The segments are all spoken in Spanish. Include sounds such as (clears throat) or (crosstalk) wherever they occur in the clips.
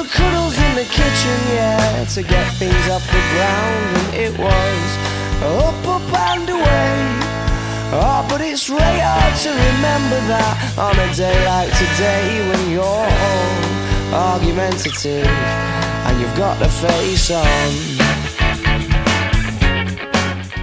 Remember cuddles in the kitchen, yeah, to get things off the ground, and it was up, up and away. Oh, but it's really hard to remember that on a day like today when you're all argumentative and you've got the face on.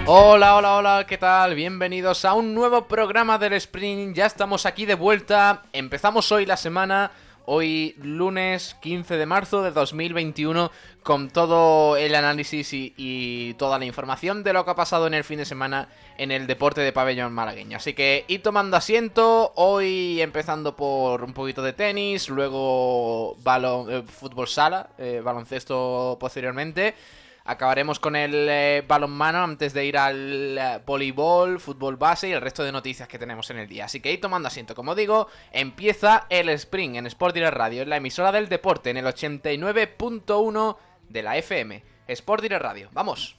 Hola, hola, hola, ¿qué tal? Bienvenidos a un nuevo programa del Sprint. Ya estamos aquí de vuelta. Empezamos hoy la semana hoy lunes 15 de marzo de 2021 con todo el análisis y, toda la información de lo que ha pasado en el fin de semana en el deporte de pabellón malagueño. Así que id tomando asiento, hoy empezando por un poquito de tenis, luego balón, eh, fútbol sala, eh, baloncesto posteriormente. Acabaremos con el eh, balonmano antes de ir al eh, voleibol, fútbol base y el resto de noticias que tenemos en el día. Así que ahí tomando asiento, como digo, empieza el Spring en Sport Direct Radio, en la emisora del deporte, en el 89.1 de la FM. Sport Direct Radio, vamos.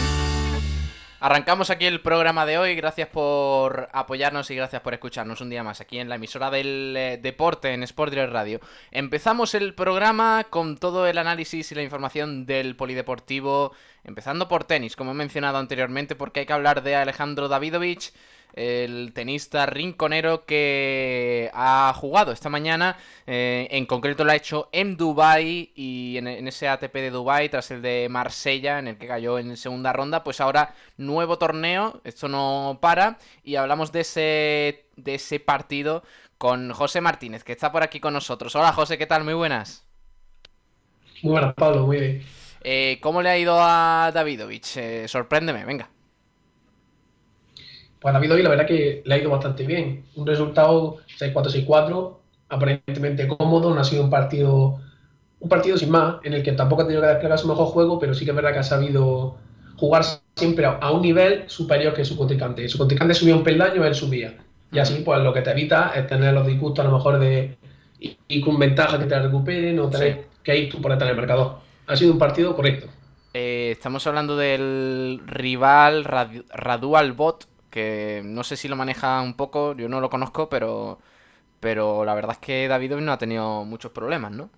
Arrancamos aquí el programa de hoy. Gracias por apoyarnos y gracias por escucharnos un día más aquí en la emisora del eh, deporte en Sport Direct Radio. Empezamos el programa con todo el análisis y la información del polideportivo, empezando por tenis, como he mencionado anteriormente, porque hay que hablar de Alejandro Davidovich el tenista rinconero que ha jugado esta mañana. Eh, en concreto lo ha hecho en Dubai y en, ese ATP de Dubai tras el de Marsella en el que cayó en segunda ronda. Pues ahora nuevo torneo, esto no para y hablamos de ese de ese partido con José Martínez que está por aquí con nosotros. Hola José, ¿qué tal? Muy buenas. Muy buenas, Pablo, muy bien. Eh, ¿Cómo le ha ido a Davidovich? Eh, sorpréndeme, venga. Pues David hoy la verdad que le ha ido bastante bien. Un resultado 6-4-6-4, aparentemente cómodo, no ha sido un partido un partido sin más, en el que tampoco ha tenido que desplegar su mejor juego, pero sí que es verdad que ha sabido jugar siempre a un nivel superior que su contrincante. Su contrincante subía un peldaño, él subía. Y así, pues lo que te evita es tener los disgustos a lo mejor de ir con ventaja que te recuperen o tener que ir tú por detrás del marcador. Ha sido un partido correcto. Eh, estamos hablando del rival Radual Bot, que no sé si lo maneja un poco, yo no lo conozco, pero, pero la verdad es que David no ha tenido muchos problemas, ¿no?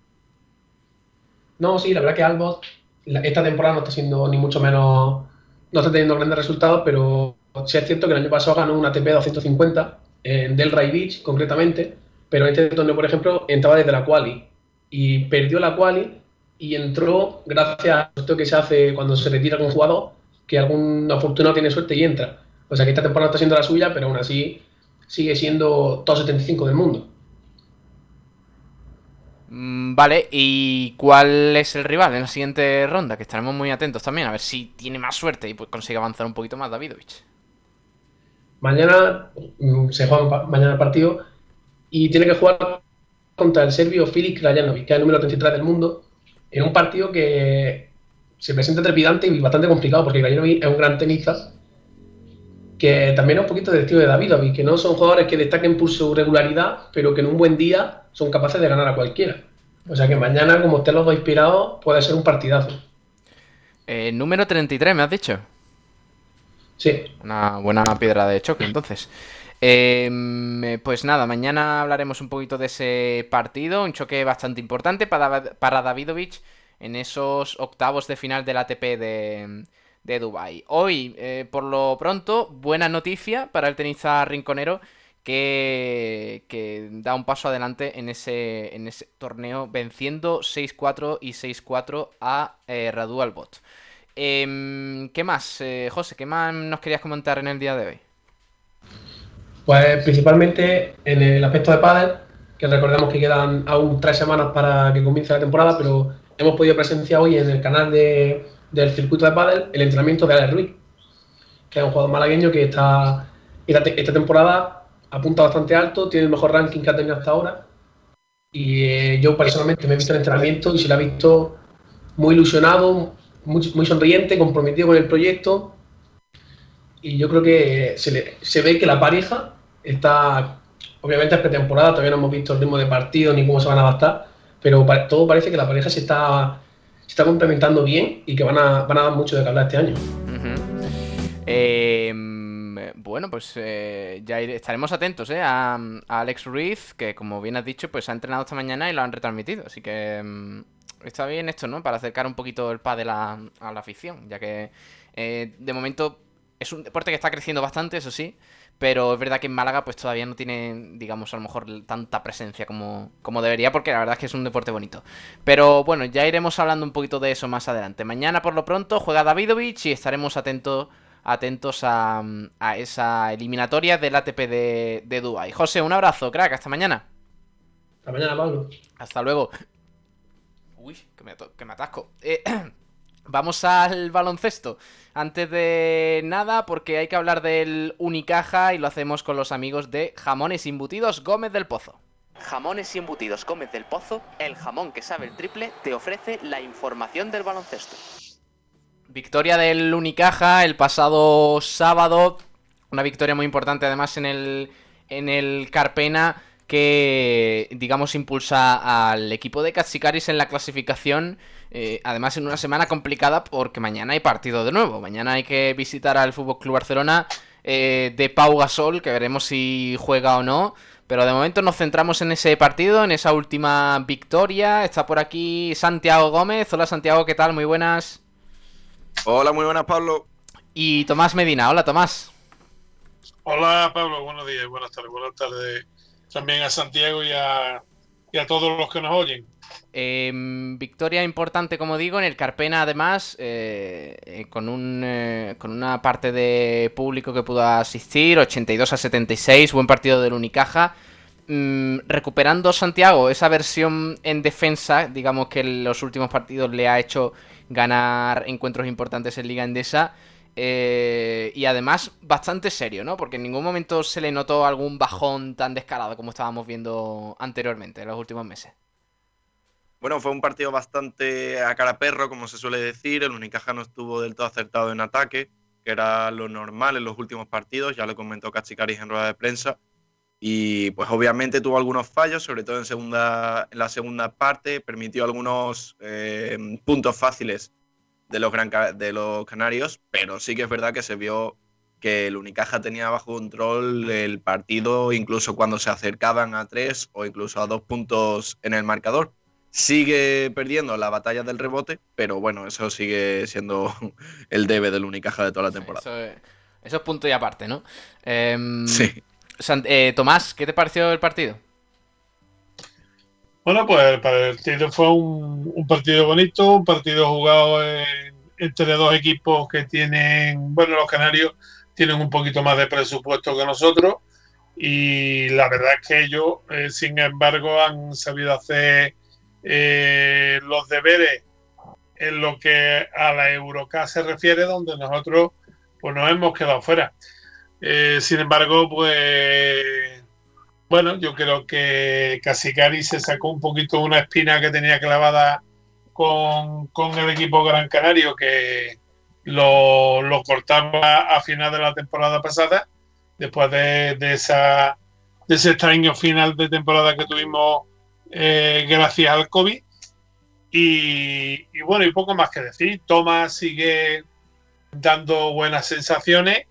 No, sí, la verdad que Albot esta temporada no está siendo ni mucho menos, no está teniendo grandes resultados, pero sí es cierto que el año pasado ganó una ATP 250 en Delray Beach concretamente, pero en este torneo, por ejemplo, entraba desde la quali y perdió la quali y entró gracias a esto que se hace cuando se retira un jugador, que algún afortunado tiene suerte y entra. O sea que esta temporada está siendo la suya, pero aún así sigue siendo top 75 del mundo. Mm, vale, ¿y cuál es el rival en la siguiente ronda? Que estaremos muy atentos también, a ver si tiene más suerte y pues consigue avanzar un poquito más Davidovich. Mañana mm, se juega mañana el partido y tiene que jugar contra el serbio Filip Krajanovic, que es el número 33 del mundo, en un partido que se presenta trepidante y bastante complicado, porque Krajanovic es un gran tenista que también es un poquito del estilo de David, que no son jugadores que destaquen por su regularidad, pero que en un buen día son capaces de ganar a cualquiera. O sea que mañana, como estén los dos inspirados, puede ser un partidazo. Eh, número 33, me has dicho. Sí. Una buena piedra de choque, entonces. Em, pues nada, mañana hablaremos un poquito de ese partido, un choque bastante importante para, para Davidovich en esos octavos de final del ATP de, de Dubai. Hoy, eh, por lo pronto, buena noticia para el tenista rinconero que, que, da un paso adelante en ese, en ese torneo venciendo 6-4 y 6-4 a eh, Radu Albot. Em, ¿Qué más, eh, José? ¿Qué más nos querías comentar en el día de hoy? Pues principalmente en el aspecto de pádel, que recordemos que quedan aún tres semanas para que comience la temporada, pero hemos podido presenciar hoy en el canal de, del circuito de pádel el entrenamiento de Alex Ruiz, que es un jugador malagueño que está esta, temporada apunta bastante alto, tiene el mejor ranking que ha tenido hasta ahora. Y eh, yo personalmente me he visto en entrenamiento y se le ha visto muy ilusionado, muy, sonriente, comprometido con el proyecto. Y yo creo que se, se ve que la pareja está, obviamente es pretemporada, todavía no hemos visto el ritmo de partido ni cómo se van a adaptar, pero todo parece que la pareja se está, se está complementando bien y que van a, van a dar mucho de que este año. Em, bueno, pues eh, ya estaremos atentos eh, a, Alex Ruiz, que como bien has dicho, pues ha entrenado esta mañana y lo han retransmitido. Así que em, está bien esto, ¿no? Para acercar un poquito el pádel a, a la afición, ya que eh, de momento es un deporte que está creciendo bastante, eso sí, pero es verdad que en Málaga pues todavía no tiene, digamos, a lo mejor tanta presencia como, como debería, porque la verdad es que es un deporte bonito. Pero bueno, ya iremos hablando un poquito de eso más adelante. Mañana por lo pronto juega Davidovich y estaremos atentos atentos a, a esa eliminatoria del ATP de, de Dubai. José, un abrazo, crack, hasta mañana. Hasta mañana, Pablo. Hasta luego. Uy, que me, que me atasco. Eh, (clears throat) vamos al baloncesto. Antes de nada, porque hay que hablar del Unicaja y lo hacemos con los amigos de Jamones Embutidos Gómez del Pozo. Jamones y embutidos Gómez del Pozo, el jamón que sabe el triple, te ofrece la información del baloncesto. Victoria del Unicaja el pasado sábado. Una victoria muy importante además en el, en el Carpena que, digamos, impulsa al equipo de Katsikaris en la clasificación. Eh, además, en una semana complicada porque mañana hay partido de nuevo. Mañana hay que visitar al Fútbol Club Barcelona eh, de Pau Gasol, que veremos si juega o no. Pero de momento nos centramos en ese partido, en esa última victoria. Está por aquí Santiago Gómez. Hola Santiago, ¿qué tal? Muy buenas. Hola, muy buenas, Pablo. Y Tomás Medina. Hola, Tomás. Hola, Pablo. Buenos días, buenas tardes. Buenas tardes también a Santiago y a, todos los que nos oyen. Em, victoria importante, como digo, en el Carpena, además, eh, eh, con, un, eh, con una parte de público que pudo asistir, 82 a 76, buen partido del Unicaja. Mm, recuperando Santiago esa versión en defensa, digamos que en los últimos partidos le ha hecho ganar encuentros importantes en Liga Endesa. Eh, y además bastante serio, ¿no? Porque en ningún momento se le notó algún bajón tan descarado como estábamos viendo anteriormente en los últimos meses. Bueno, fue un partido bastante a cara perro, como se suele decir. El Unicaja no estuvo del todo acertado en ataque, que era lo normal en los últimos partidos. Ya lo comentó Cachicaris en rueda de prensa. Y pues obviamente tuvo algunos fallos, sobre todo en, segunda, en la segunda parte. Permitió algunos eh, puntos fáciles de los, gran, de los canarios, pero sí que es verdad que se vio que el Unicaja tenía bajo control el partido incluso cuando se acercaban a tres o incluso a dos puntos en el marcador. Sigue perdiendo la batalla del rebote, pero bueno, eso sigue siendo (laughs) el debe del Unicaja de toda la temporada. Eso, es punto y aparte, ¿no? Em, sí. Eh, Tomás, ¿qué te pareció el partido? Bueno, pues para el partido fue un, partido bonito, un partido jugado entre dos equipos que tienen, bueno, los canarios tienen un poquito más de presupuesto que nosotros y la verdad es que ellos, eh, sin embargo, han sabido hacer eh, los deberes en lo que a la Eurocup se refiere, donde nosotros pues nos hemos quedado fuera. Eh, sin embargo, pues bueno, yo creo que Casicari se sacó un poquito una espina que tenía clavada con, el equipo Gran Canario, que lo, cortaba a final de la temporada pasada, después de, esa, de ese extraño final de temporada que tuvimos eh, gracias al COVID. Y, y, bueno, y poco más que decir. Tomás sigue dando buenas sensaciones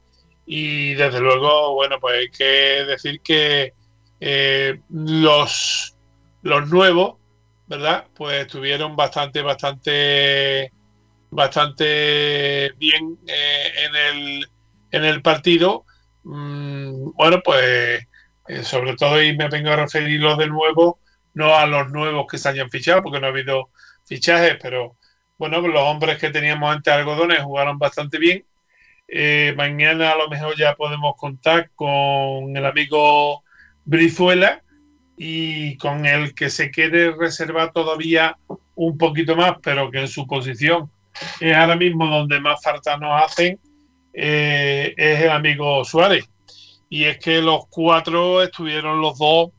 y desde luego, bueno, pues hay que decir que eh, los, los nuevos, ¿verdad? Pues estuvieron bastante, bastante, bastante bien eh, en, el, en el partido. Mm, bueno, pues eh, sobre todo, y me vengo a referir los de nuevo, no a los nuevos que se hayan fichado, porque no ha habido fichajes, pero bueno, los hombres que teníamos antes algodones jugaron bastante bien. Mañana a lo mejor ya podemos contar con el amigo Brizuela y con el que se quiere reservar todavía un poquito más, pero que en su posición es ahora mismo donde más falta nos hacen, eh, es el amigo Suárez. Y es que los cuatro estuvieron los dos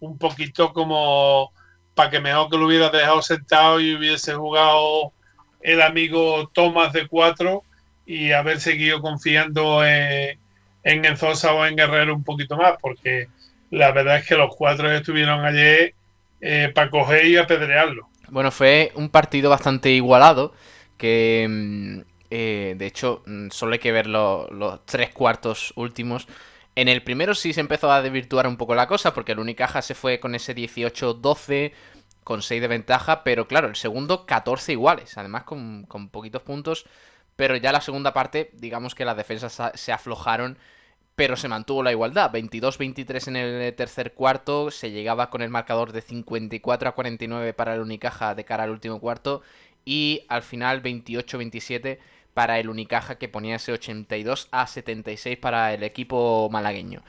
un poquito como para que mejor que lo hubiera dejado sentado y hubiese jugado el amigo Tomás de cuatro y haber seguido confiando en, en Enzosa o en Guerrero un poquito más, porque la verdad es que los cuatro estuvieron ayer eh, para coger y apedrearlo. Bueno, fue un partido bastante igualado, que mm, eh, de hecho, mm, solo hay que ver los tres cuartos últimos. En el primero sí se empezó a desvirtuar un poco la cosa, porque el Unicaja se fue con ese 18-12, con 6 de ventaja, pero claro, el segundo 14 iguales, además con, poquitos puntos, pero ya la segunda parte, digamos que las defensas se aflojaron, pero se mantuvo la igualdad. 22-23 en el tercer cuarto, se llegaba con el marcador de 54 a 49 para el Unicaja de cara al último cuarto, y al final 28-27 para el Unicaja que ponía ese 82 a 76 para el equipo malagueño.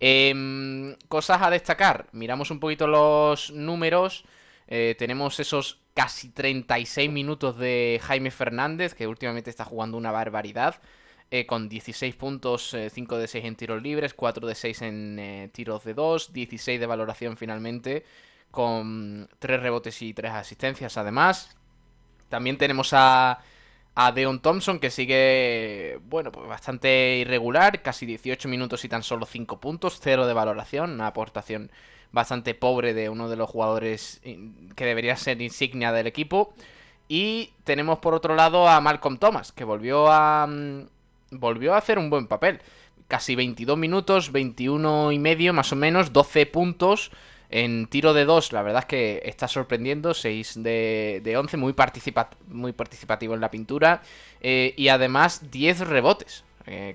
Em, cosas a destacar, miramos un poquito los números, eh, tenemos esos casi 36 minutos de Jaime Fernández, que últimamente está jugando una barbaridad, eh, con 16 puntos, 5 eh, de 6 en tiros libres, 4 de 6 en tiros de 2, 16 de valoración finalmente, con 3 rebotes y 3 asistencias además. También tenemos a a Deon Thompson, que sigue, bueno, pues bastante irregular, casi 18 minutos y tan solo 5 puntos, 0 de valoración, una aportación bastante pobre de uno de los jugadores que debería ser insignia del equipo. Y tenemos por otro lado a Malcolm Thomas, que volvió a, mm, volvió a hacer un buen papel. Casi 22 minutos, 21 y medio más o menos, 12 puntos. En tiro de 2, la verdad es que está sorprendiendo, 6 de, de 11, muy, muy participativo en la pintura. Eh, y además 10 rebotes, eh,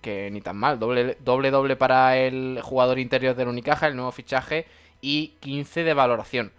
que, ni tan mal. Doble, doble doble para el jugador interior del Unicaja, el nuevo fichaje, y 15 de valoración.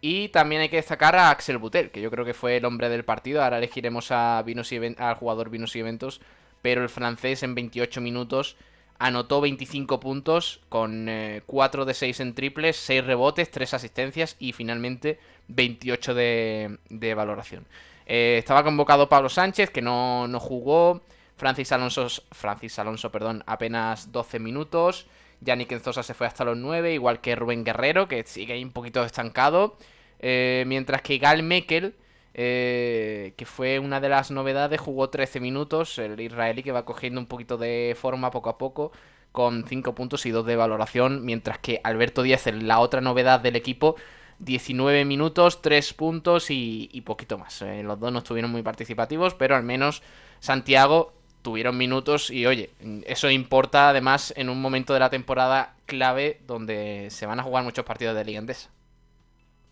Y también hay que destacar a Axel Butel, que yo creo que fue el hombre del partido. Ahora elegiremos a Vinos y al jugador Vinos y Eventos, pero el francés en 28 minutos anotó 25 puntos con 4 eh, de 6 en triples, 6 rebotes, 3 asistencias y finalmente 28 de, valoración. Eh, estaba convocado Pablo Sánchez, que no, jugó. Francis Alonso, Francis Alonso perdón, apenas 12 minutos. Yannick Enzosa se fue hasta los 9, igual que Rubén Guerrero, que sigue ahí un poquito estancado. Eh, mientras que Gal Mekel eh, que fue una de las novedades, jugó 13 minutos, el israelí que va cogiendo un poquito de forma poco a poco, con 5 puntos y 2 de valoración, mientras que Alberto Díaz, la otra novedad del equipo, 19 minutos, 3 puntos y, poquito más. Eh, los dos no estuvieron muy participativos, pero al menos Santiago tuvieron minutos y oye, eso importa además en un momento de la temporada clave donde se van a jugar muchos partidos de Liga Endesa.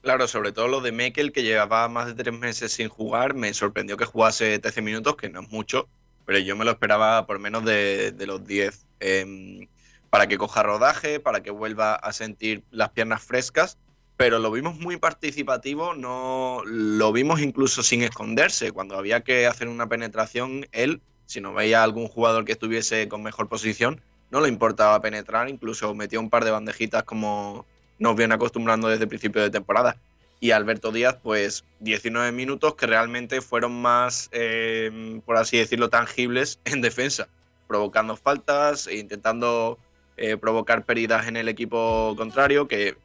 Claro, sobre todo lo de Mekel, que llevaba más de tres meses sin jugar, me sorprendió que jugase 13 minutos, que no es mucho, pero yo me lo esperaba por menos de, los 10. Em, para que coja rodaje, para que vuelva a sentir las piernas frescas, pero lo vimos muy participativo, no lo vimos incluso sin esconderse. Cuando había que hacer una penetración, él, si no veía algún jugador que estuviese con mejor posición, no le importaba penetrar, incluso metía un par de bandejitas como nos viene acostumbrando desde el principio de temporada. Y Alberto Díaz, pues 19 minutos que realmente fueron más, eh, por así decirlo, tangibles (laughs) en defensa, provocando faltas e intentando eh, provocar pérdidas en el equipo contrario, que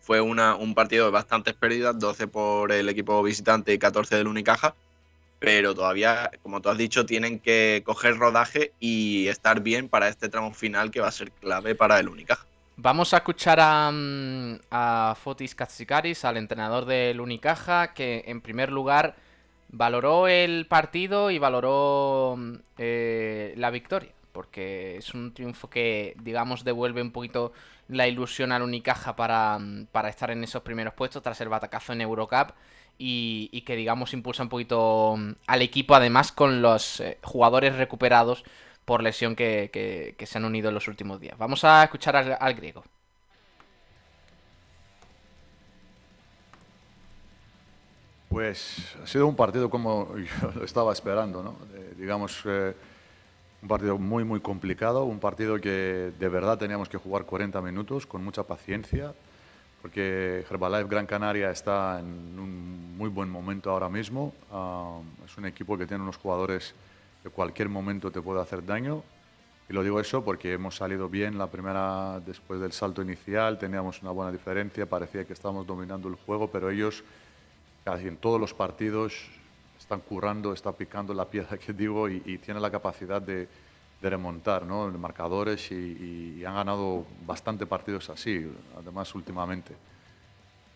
fue una, un partido de bastantes pérdidas, 12 por el equipo visitante y 14 del Unicaja, pero todavía, como tú has dicho, tienen que coger rodaje y estar bien para este tramo final que va a ser clave para el Unicaja. Vamos a escuchar a, mm, Fotis Katsikaris, al entrenador del Unicaja, que en primer lugar valoró el partido y valoró eh, la victoria, porque es un triunfo que, digamos, devuelve un poquito la ilusión al Unicaja para, para estar en esos primeros puestos tras el batacazo en Eurocup y, que, digamos, impulsa un poquito al equipo, además con los eh, jugadores recuperados por lesión que, se han unido en los últimos días. Vamos a escuchar al griego. Pues ha sido un partido como (laughs) yo lo estaba esperando, ¿no? digamos, eh, un partido muy, muy complicado, un partido que de verdad teníamos que jugar 40 minutos con mucha paciencia, porque Herbalife Gran Canaria está en un muy buen momento ahora mismo. Ah, es un equipo que tiene unos jugadores que cualquier momento te puede hacer daño. Y lo digo eso porque hemos salido bien la primera, después del salto inicial, teníamos una buena diferencia, parecía que estábamos dominando el juego, pero ellos casi en todos los partidos están currando, está picando la pieza (laughs) que digo y, tiene la capacidad de, remontar ¿no? marcadores y, han ganado bastante partidos así, además últimamente.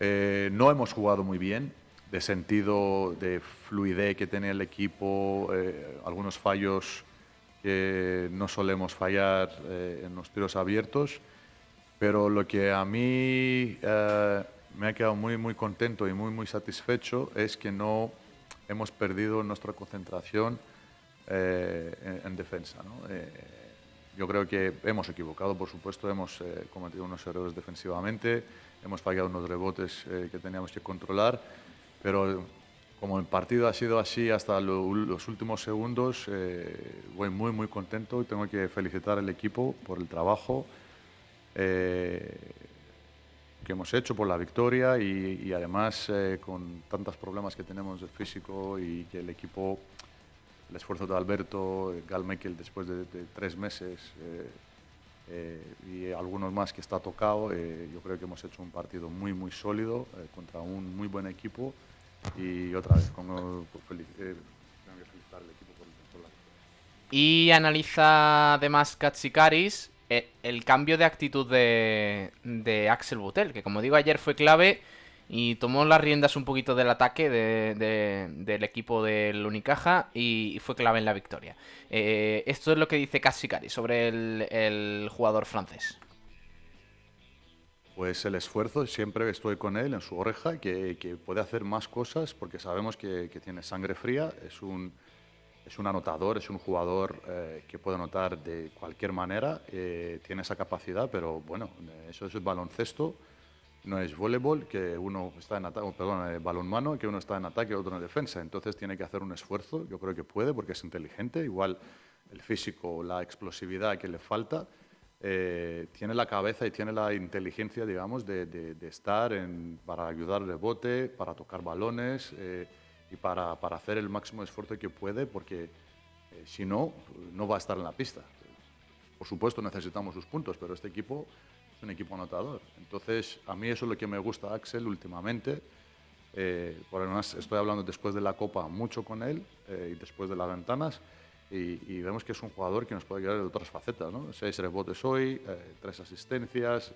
Eh, no hemos jugado muy bien, de sentido de fluidez que tiene el equipo, eh, algunos fallos que no solemos fallar eh, en los tiros abiertos, pero lo que a mí me ha quedado muy, muy contento y muy, muy satisfecho es que no hemos perdido nuestra concentración eh, en, defensa. Eh, yo creo que hemos equivocado, por supuesto, hemos eh, cometido unos errores defensivamente, hemos fallado unos rebotes que teníamos que controlar, pero como el partido ha sido así hasta los últimos segundos, voy muy, muy contento y tengo que felicitar al equipo por el trabajo que hemos hecho por la victoria y, además eh, con tantos problemas que tenemos de físico y que el equipo, el esfuerzo de Alberto, Gal Mekel después de, tres meses eh, eh, y algunos más que está tocado, yo creo que hemos hecho un partido muy muy sólido contra un muy buen equipo y otra vez como, felicitar al equipo por, por la. Y analiza además Katsikaris eh, el cambio de actitud de, de Axel Butel, que como digo ayer fue clave y tomó las riendas un poquito del ataque del equipo del Unicaja y, fue clave en la victoria. Eh, esto es lo que dice Cassicari sobre el, jugador francés. Pues el esfuerzo, siempre estoy con él en su oreja, que, puede hacer más cosas porque sabemos que tiene sangre fría, es un, es un anotador, es un jugador eh, que puede anotar de cualquier manera, eh, tiene esa capacidad, pero bueno, eso es el baloncesto, no es voleibol, que uno está en ataque, perdón, eh, balonmano, que uno está en ataque otro en defensa. Entonces tiene que hacer un esfuerzo, yo creo que puede, porque es inteligente, igual el físico, la explosividad que le falta, tiene la cabeza y tiene la inteligencia, digamos, de, estar en, para ayudar al rebote, para tocar balones y para, para, hacer el máximo esfuerzo que puede, porque eh, si no, no va a estar en la pista. Por supuesto necesitamos sus puntos, pero este equipo es un equipo anotador. Entonces, a mí eso es lo que me gusta Axel últimamente. Eh, por además, estoy hablando después de la Copa mucho con él eh, y después de las ventanas. Y, vemos que es un jugador que nos puede ayudar de otras facetas, ¿no? Seis rebotes hoy, tres asistencias,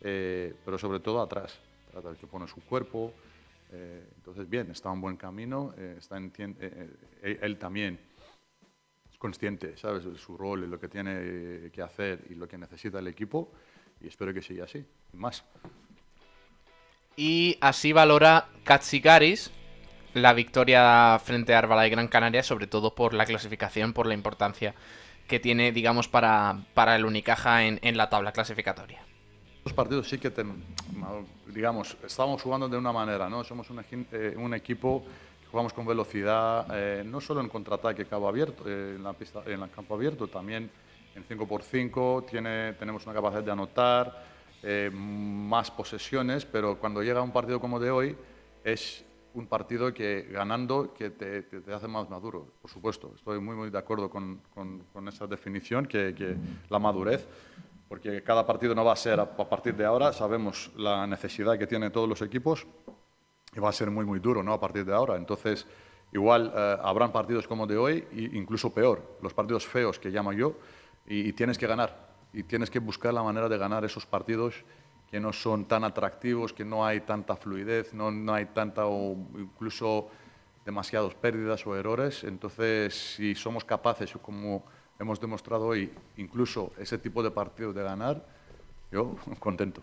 pero sobre todo atrás. Trata de que pone su cuerpo, eh, entonces, bien, está en buen camino, eh, está eh, él también es consciente, ¿sabes?, de su rol y lo que tiene que hacer y lo que necesita el equipo, y espero que siga así, más. Y así valora Katsikaris la victoria frente a Arbala y Gran Canaria, sobre todo por la clasificación, por la importancia que tiene, digamos, para, para el Unicaja en, en la tabla clasificatoria. Los partidos sí que, digamos, estamos jugando de una manera, ¿no? Somos un, eh, un equipo que jugamos con velocidad, eh, no solo en contraataque cabo abierto, eh, en, la pista, en el campo abierto, también en 5x5 tiene, tenemos una capacidad de anotar, más posesiones, pero cuando llega un partido como de hoy es un partido que ganando que te, te, hace más maduro, por supuesto. Estoy muy, muy de acuerdo con, con, con esa definición, que, que, la madurez porque cada partido no va a ser a partir de ahora, sabemos la necesidad que tienen todos los equipos y va a ser muy, muy duro ¿no? a partir de ahora. Entonces, igual eh, habrán partidos como de hoy, e incluso peor, los partidos feos que llamo yo, y, tienes que ganar, y tienes que buscar la manera de ganar esos partidos que no son tan atractivos, que no hay tanta fluidez, no, no hay tanta o incluso demasiadas pérdidas o errores. Entonces, si somos capaces, como hemos demostrado hoy, incluso ese tipo de partidos de ganar, yo contento.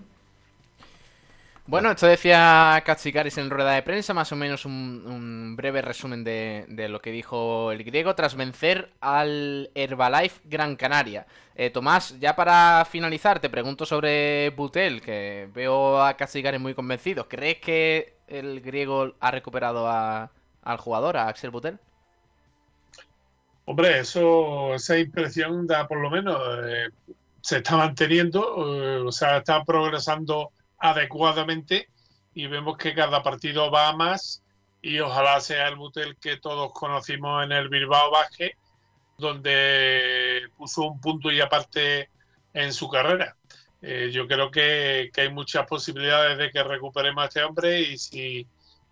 Bueno, esto decía Katsikaris en rueda de prensa, más o menos un, breve resumen de, lo que dijo el griego tras vencer al Herbalife Gran Canaria. Eh, Tomás, ya para finalizar, te pregunto sobre Butel, que veo a Katsikaris muy convencido. ¿Crees que el griego ha recuperado al jugador, a Axel Butel? Hombre, eso, esa impresión da por lo menos, eh, se está manteniendo, eh, o sea, está progresando adecuadamente y vemos que cada partido va a más y ojalá sea el Butel que todos conocimos en el Bilbao Baje, donde puso un punto y aparte en su carrera. Eh, yo creo que, hay muchas posibilidades de que recuperemos a este hombre y si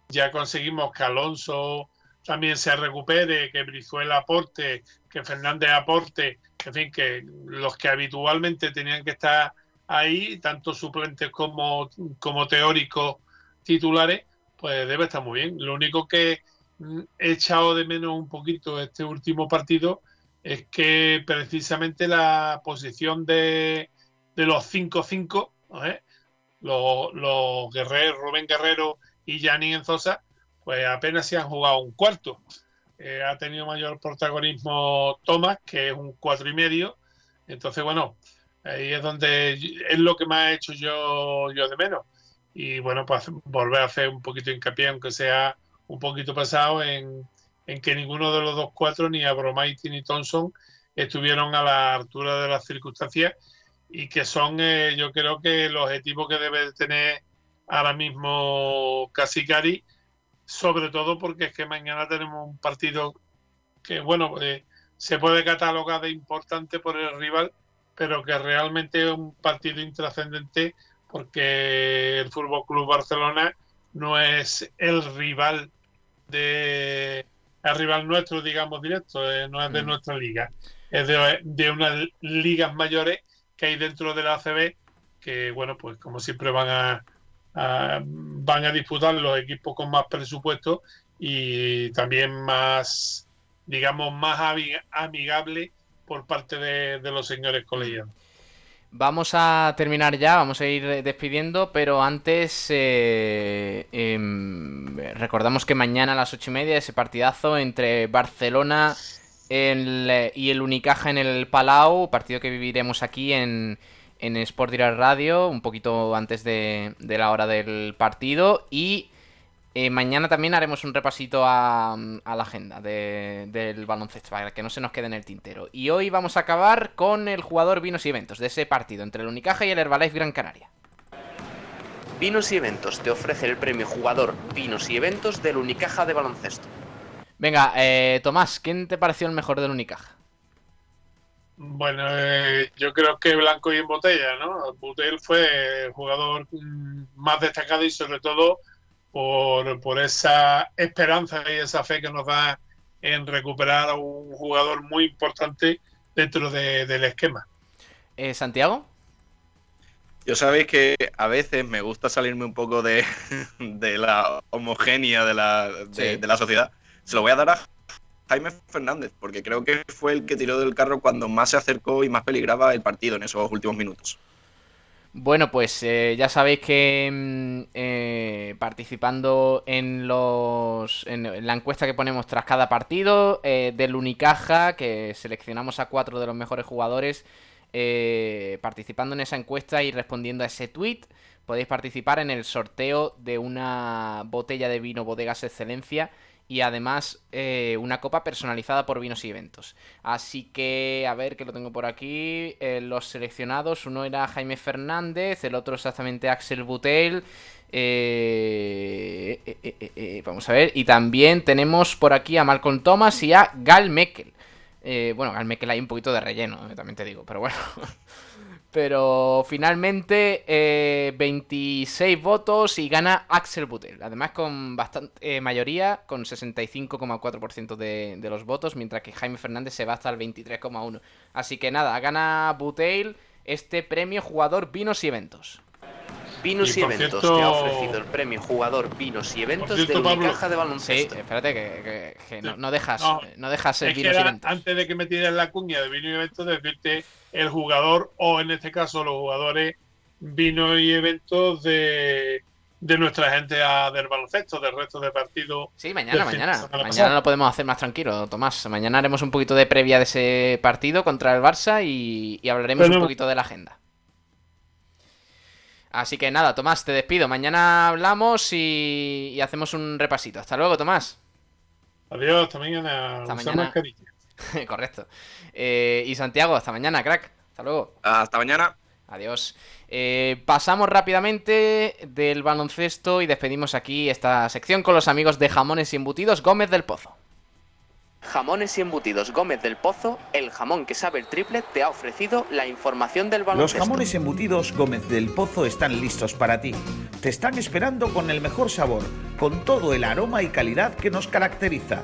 ya conseguimos que Alonso también se recupere, que Brizuela aporte, que Fernández aporte, en fin, que los que habitualmente tenían que estar ahí, tanto suplentes como, como teóricos titulares, pues debe estar muy bien. Lo único que mm, he echado de menos un poquito este último partido es que precisamente la posición de, de los 5-5, los, los Guerreros, Rubén Guerrero y Yanni Enzosa, pues apenas se han jugado un cuarto. Eh, ha tenido mayor protagonismo Tomás, que es un cuatro y medio. Entonces, bueno, Ahí es donde es lo que me ha hecho yo, yo de menos. Y bueno, pues volver a hacer un poquito hincapié, aunque sea un poquito pesado, en, que ninguno de los dos cuatro, ni Abromaiti ni Thompson, estuvieron a la altura de las circunstancias y que son, eh, yo creo que el objetivo que debe tener ahora mismo Casicari, sobre todo porque es que mañana tenemos un partido que, bueno, eh, se puede catalogar de importante por el rival, pero que realmente es un partido intrascendente porque el Fútbol Club Barcelona no es el rival de el rival nuestro, digamos directo, eh, no es de mm. nuestra liga, es de, unas ligas mayores que hay dentro de la ACB que bueno, pues como siempre van a, van a disputar los equipos con más presupuesto y también más digamos más amigable por parte de, los señores colegiados. Vamos a terminar ya, vamos a ir despidiendo, pero antes eh, em, recordamos que mañana a las ocho y media ese partidazo entre Barcelona y el Unicaja en el Palau, partido que viviremos aquí en, en Sport Direct Radio, un poquito antes de, de la hora del partido, y eh, mañana también haremos un repasito a, la agenda del baloncesto para que no se nos quede en el tintero. Y hoy vamos a acabar con el jugador Vinos y Eventos de ese partido entre el Unicaja y el Herbalife Gran Canaria. Vinos y Eventos te ofrece el premio jugador Vinos y Eventos del Unicaja de baloncesto. Venga, eh, Tomás, ¿quién te pareció el mejor del Unicaja? Bueno, eh, yo creo que Blanco y en botella, ¿no? Butel fue el jugador mm, más destacado y sobre todo por, esa esperanza y esa fe que nos da en recuperar a un jugador muy importante dentro del esquema. Eh, Santiago. Yo sabéis que a veces me gusta salirme un poco de, (laughs) la homogénea de la, de la sociedad. Se lo voy a dar a Jaime Fernández, porque creo que fue el que tiró del carro cuando más se acercó y más peligraba el partido en esos últimos minutos. Bueno, pues eh, ya sabéis que mm, eh, participando en los en la encuesta que ponemos tras cada partido eh, del Unicaja, que seleccionamos a cuatro de los mejores jugadores, participando en esa encuesta y respondiendo a ese tweet, podéis participar en el sorteo de una botella de vino Bodegas Excelencia y además eh, una copa personalizada por vinos y eventos. Así que, a ver, que lo tengo por aquí. Eh, los seleccionados, uno era Jaime Fernández, el otro exactamente Axel Butel. Eh, vamos a ver. Y también tenemos por aquí a Malcolm Thomas y a Gal Meckel. bueno, Gal Meckel hay un poquito de relleno, también te digo, pero bueno. (laughs) Pero finalmente 26 eh, votos y gana Axel Butel. Además con bastante eh, mayoría, con 65,4% de, de los votos, mientras que Jaime Fernández se va hasta el 23,1%. Así que nada, gana Butel este premio jugador vinos y eventos. Vinos y, Eventos te ha ofrecido el premio Jugador Vinos y Eventos de Unicaja de Baloncesto. Sí, espérate que, no, dejas, no, dejas el Vinos y Eventos. Antes de que me tires la cuña de Vinos y Eventos, decirte el jugador, o en este caso los jugadores Vinos y Eventos de de nuestra gente del baloncesto, del resto de partidos. Sí, mañana, mañana. Mañana lo podemos hacer más tranquilo, Tomás. Mañana haremos un poquito de previa de ese partido contra el Barça y, hablaremos un poquito de la agenda. Así que nada, Tomás, te despido. Mañana hablamos y, hacemos un repasito. Hasta luego, Tomás. Adiós, hasta mañana. Hasta mañana. (laughs) Correcto. Eh, y Santiago, hasta mañana, crack. Hasta luego. Hasta mañana. Adiós. Eh, pasamos rápidamente del baloncesto y despedimos aquí esta sección con los amigos de Jamones y Embutidos Gómez del Pozo. Jamones y embutidos Gómez del Pozo, el jamón que sabe el triple, te ha ofrecido la información del baloncesto. Los jamones embutidos Gómez del Pozo están listos para ti. Te están esperando con el mejor sabor, con todo el aroma y calidad que nos caracteriza.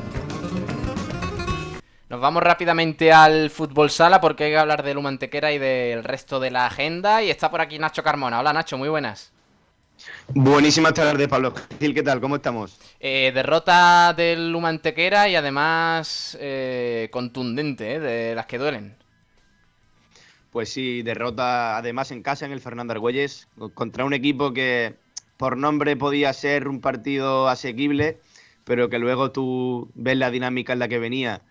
Nos vamos rápidamente al fútbol sala porque hay que hablar de Lumantequera y del resto de la agenda. Y está por aquí Nacho Carmona. Hola Nacho, muy buenas. Buenísimas tardes, Pablo Gil, ¿qué tal? ¿Cómo estamos? Eh, derrota del Lumantequera y además eh, contundente, eh, de las que duelen. Pues sí, derrota además en casa en el Fernando Argüelles contra un equipo que por nombre podía ser un partido asequible, pero que luego tú ves la dinámica en la que venía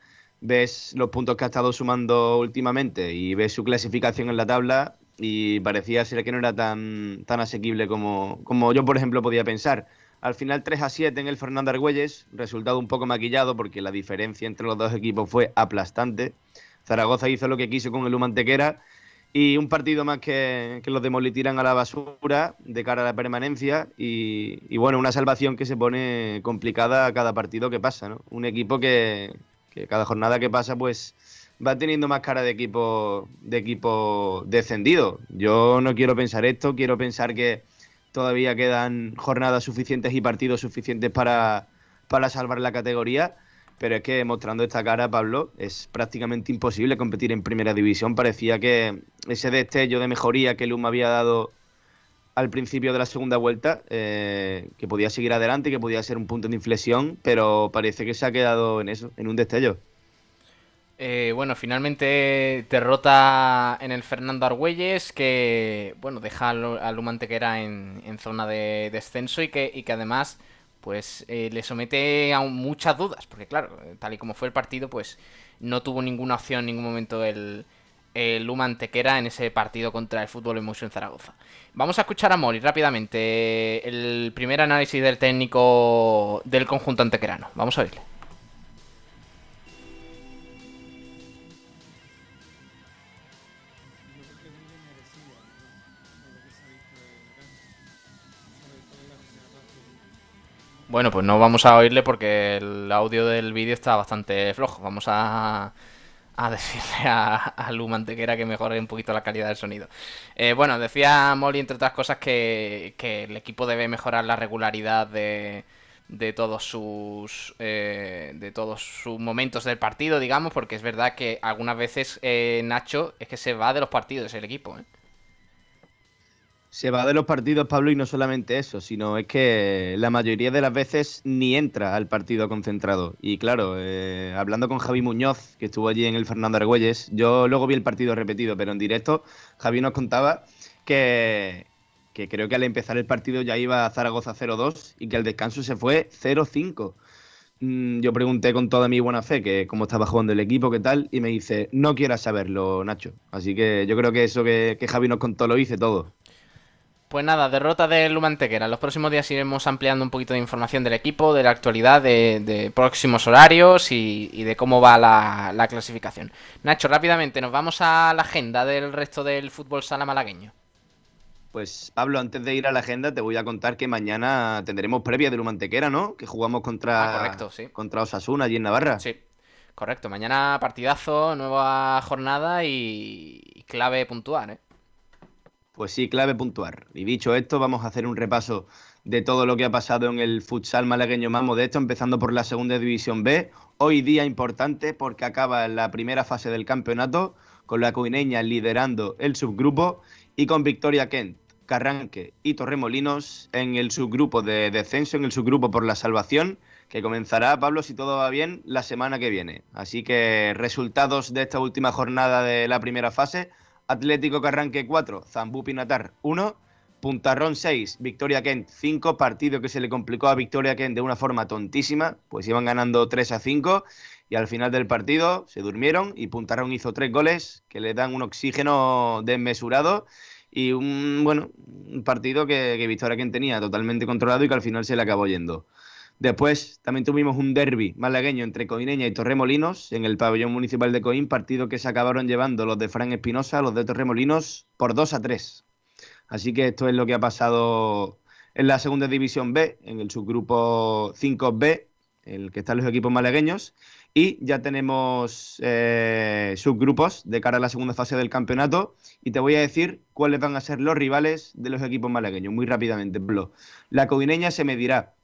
ves los puntos que ha estado sumando últimamente y ves su clasificación en la tabla y parecía ser que no era tan, tan asequible como, como yo, por ejemplo, podía pensar. Al final 3 a 7 en el Fernando Argüelles, resultado un poco maquillado porque la diferencia entre los dos equipos fue aplastante. Zaragoza hizo lo que quiso con el Humantequera y un partido más que, que los de tiran a la basura de cara a la permanencia y, y, bueno, una salvación que se pone complicada a cada partido que pasa, ¿no? Un equipo que, que cada jornada que pasa pues va teniendo más cara de equipo de equipo descendido. Yo no quiero pensar esto, quiero pensar que todavía quedan jornadas suficientes y partidos suficientes para, para salvar la categoría, pero es que mostrando esta cara, Pablo, es prácticamente imposible competir en primera división. Parecía que ese destello de mejoría que Luma había dado al principio de la segunda vuelta, eh, que podía seguir adelante, que podía ser un punto de inflexión, pero parece que se ha quedado en eso, en un destello. Eh, bueno, finalmente derrota en el Fernando Argüelles, que bueno, deja al, Humantequera en, en zona de descenso y que, y que además pues eh, le somete a muchas dudas, porque claro, tal y como fue el partido, pues no tuvo ninguna opción en ningún momento el, el Luma Antequera en ese partido contra el Fútbol en Zaragoza. Vamos a escuchar a Mori rápidamente el primer análisis del técnico del conjunto antequerano. Vamos a oírle. Bueno, pues no vamos a oírle porque el audio del vídeo está bastante flojo. Vamos a a decirle a, a Lu Mantequera que mejore un poquito la calidad del sonido. Eh, bueno, decía Molly, entre otras cosas, que, el equipo debe mejorar la regularidad de, de todos sus eh, de todos sus momentos del partido, digamos, porque es verdad que algunas veces eh, Nacho es que se va de los partidos el equipo. ¿eh? Se va de los partidos, Pablo, y no solamente eso, sino es que la mayoría de las veces ni entra al partido concentrado. Y claro, eh, hablando con Javi Muñoz, que estuvo allí en el Fernando Argüelles, yo luego vi el partido repetido, pero en directo Javi nos contaba que, creo que al empezar el partido ya iba a Zaragoza 0-2 y que al descanso se fue 0-5. Mm, yo pregunté con toda mi buena fe que cómo estaba jugando el equipo, qué tal, y me dice, no quieras saberlo, Nacho. Así que yo creo que eso que, que Javi nos contó lo hice todo. Pues nada, derrota de Lumantequera. Los próximos días iremos ampliando un poquito de información del equipo, de la actualidad, de, próximos horarios y, de cómo va la, clasificación. Nacho, rápidamente, nos vamos a la agenda del resto del fútbol sala malagueño. Pues Pablo, antes de ir a la agenda, te voy a contar que mañana tendremos previa de Lumantequera, ¿no? Que jugamos contra, Ah, correcto, sí. contra Osasuna allí en Navarra. Sí, correcto. Mañana partidazo, nueva jornada y, y clave puntual, ¿eh? Pues sí, clave puntuar. Y dicho esto, vamos a hacer un repaso de todo lo que ha pasado en el futsal malagueño más modesto, empezando por la segunda división B. Hoy día importante porque acaba la primera fase del campeonato, con la coineña liderando el subgrupo y con Victoria Kent, Carranque y Torremolinos en el subgrupo de descenso, en el subgrupo por la salvación, que comenzará, Pablo, si todo va bien, la semana que viene. Así que resultados de esta última jornada de la primera fase. Atlético Carranque 4, Zambú Pinatar 1, Puntarrón 6, Victoria Kent 5, partido que se le complicó a Victoria Kent de una forma tontísima, pues iban ganando 3 a 5 y al final del partido se durmieron y Puntarrón hizo tres goles que le dan un oxígeno desmesurado y un, bueno, un partido que, que Victoria Kent tenía totalmente controlado y que al final se le acabó yendo. Después también tuvimos un derby malagueño entre Coineña y Torremolinos en el pabellón municipal de Coín, partido que se acabaron llevando los de Fran Espinosa, los de Torremolinos, por 2 a 3. Así que esto es lo que ha pasado en la segunda división B, en el subgrupo 5B, en el que están los equipos malagueños. Y ya tenemos eh, subgrupos de cara a la segunda fase del campeonato. Y te voy a decir cuáles van a ser los rivales de los equipos malagueños, muy rápidamente. La Coineña se medirá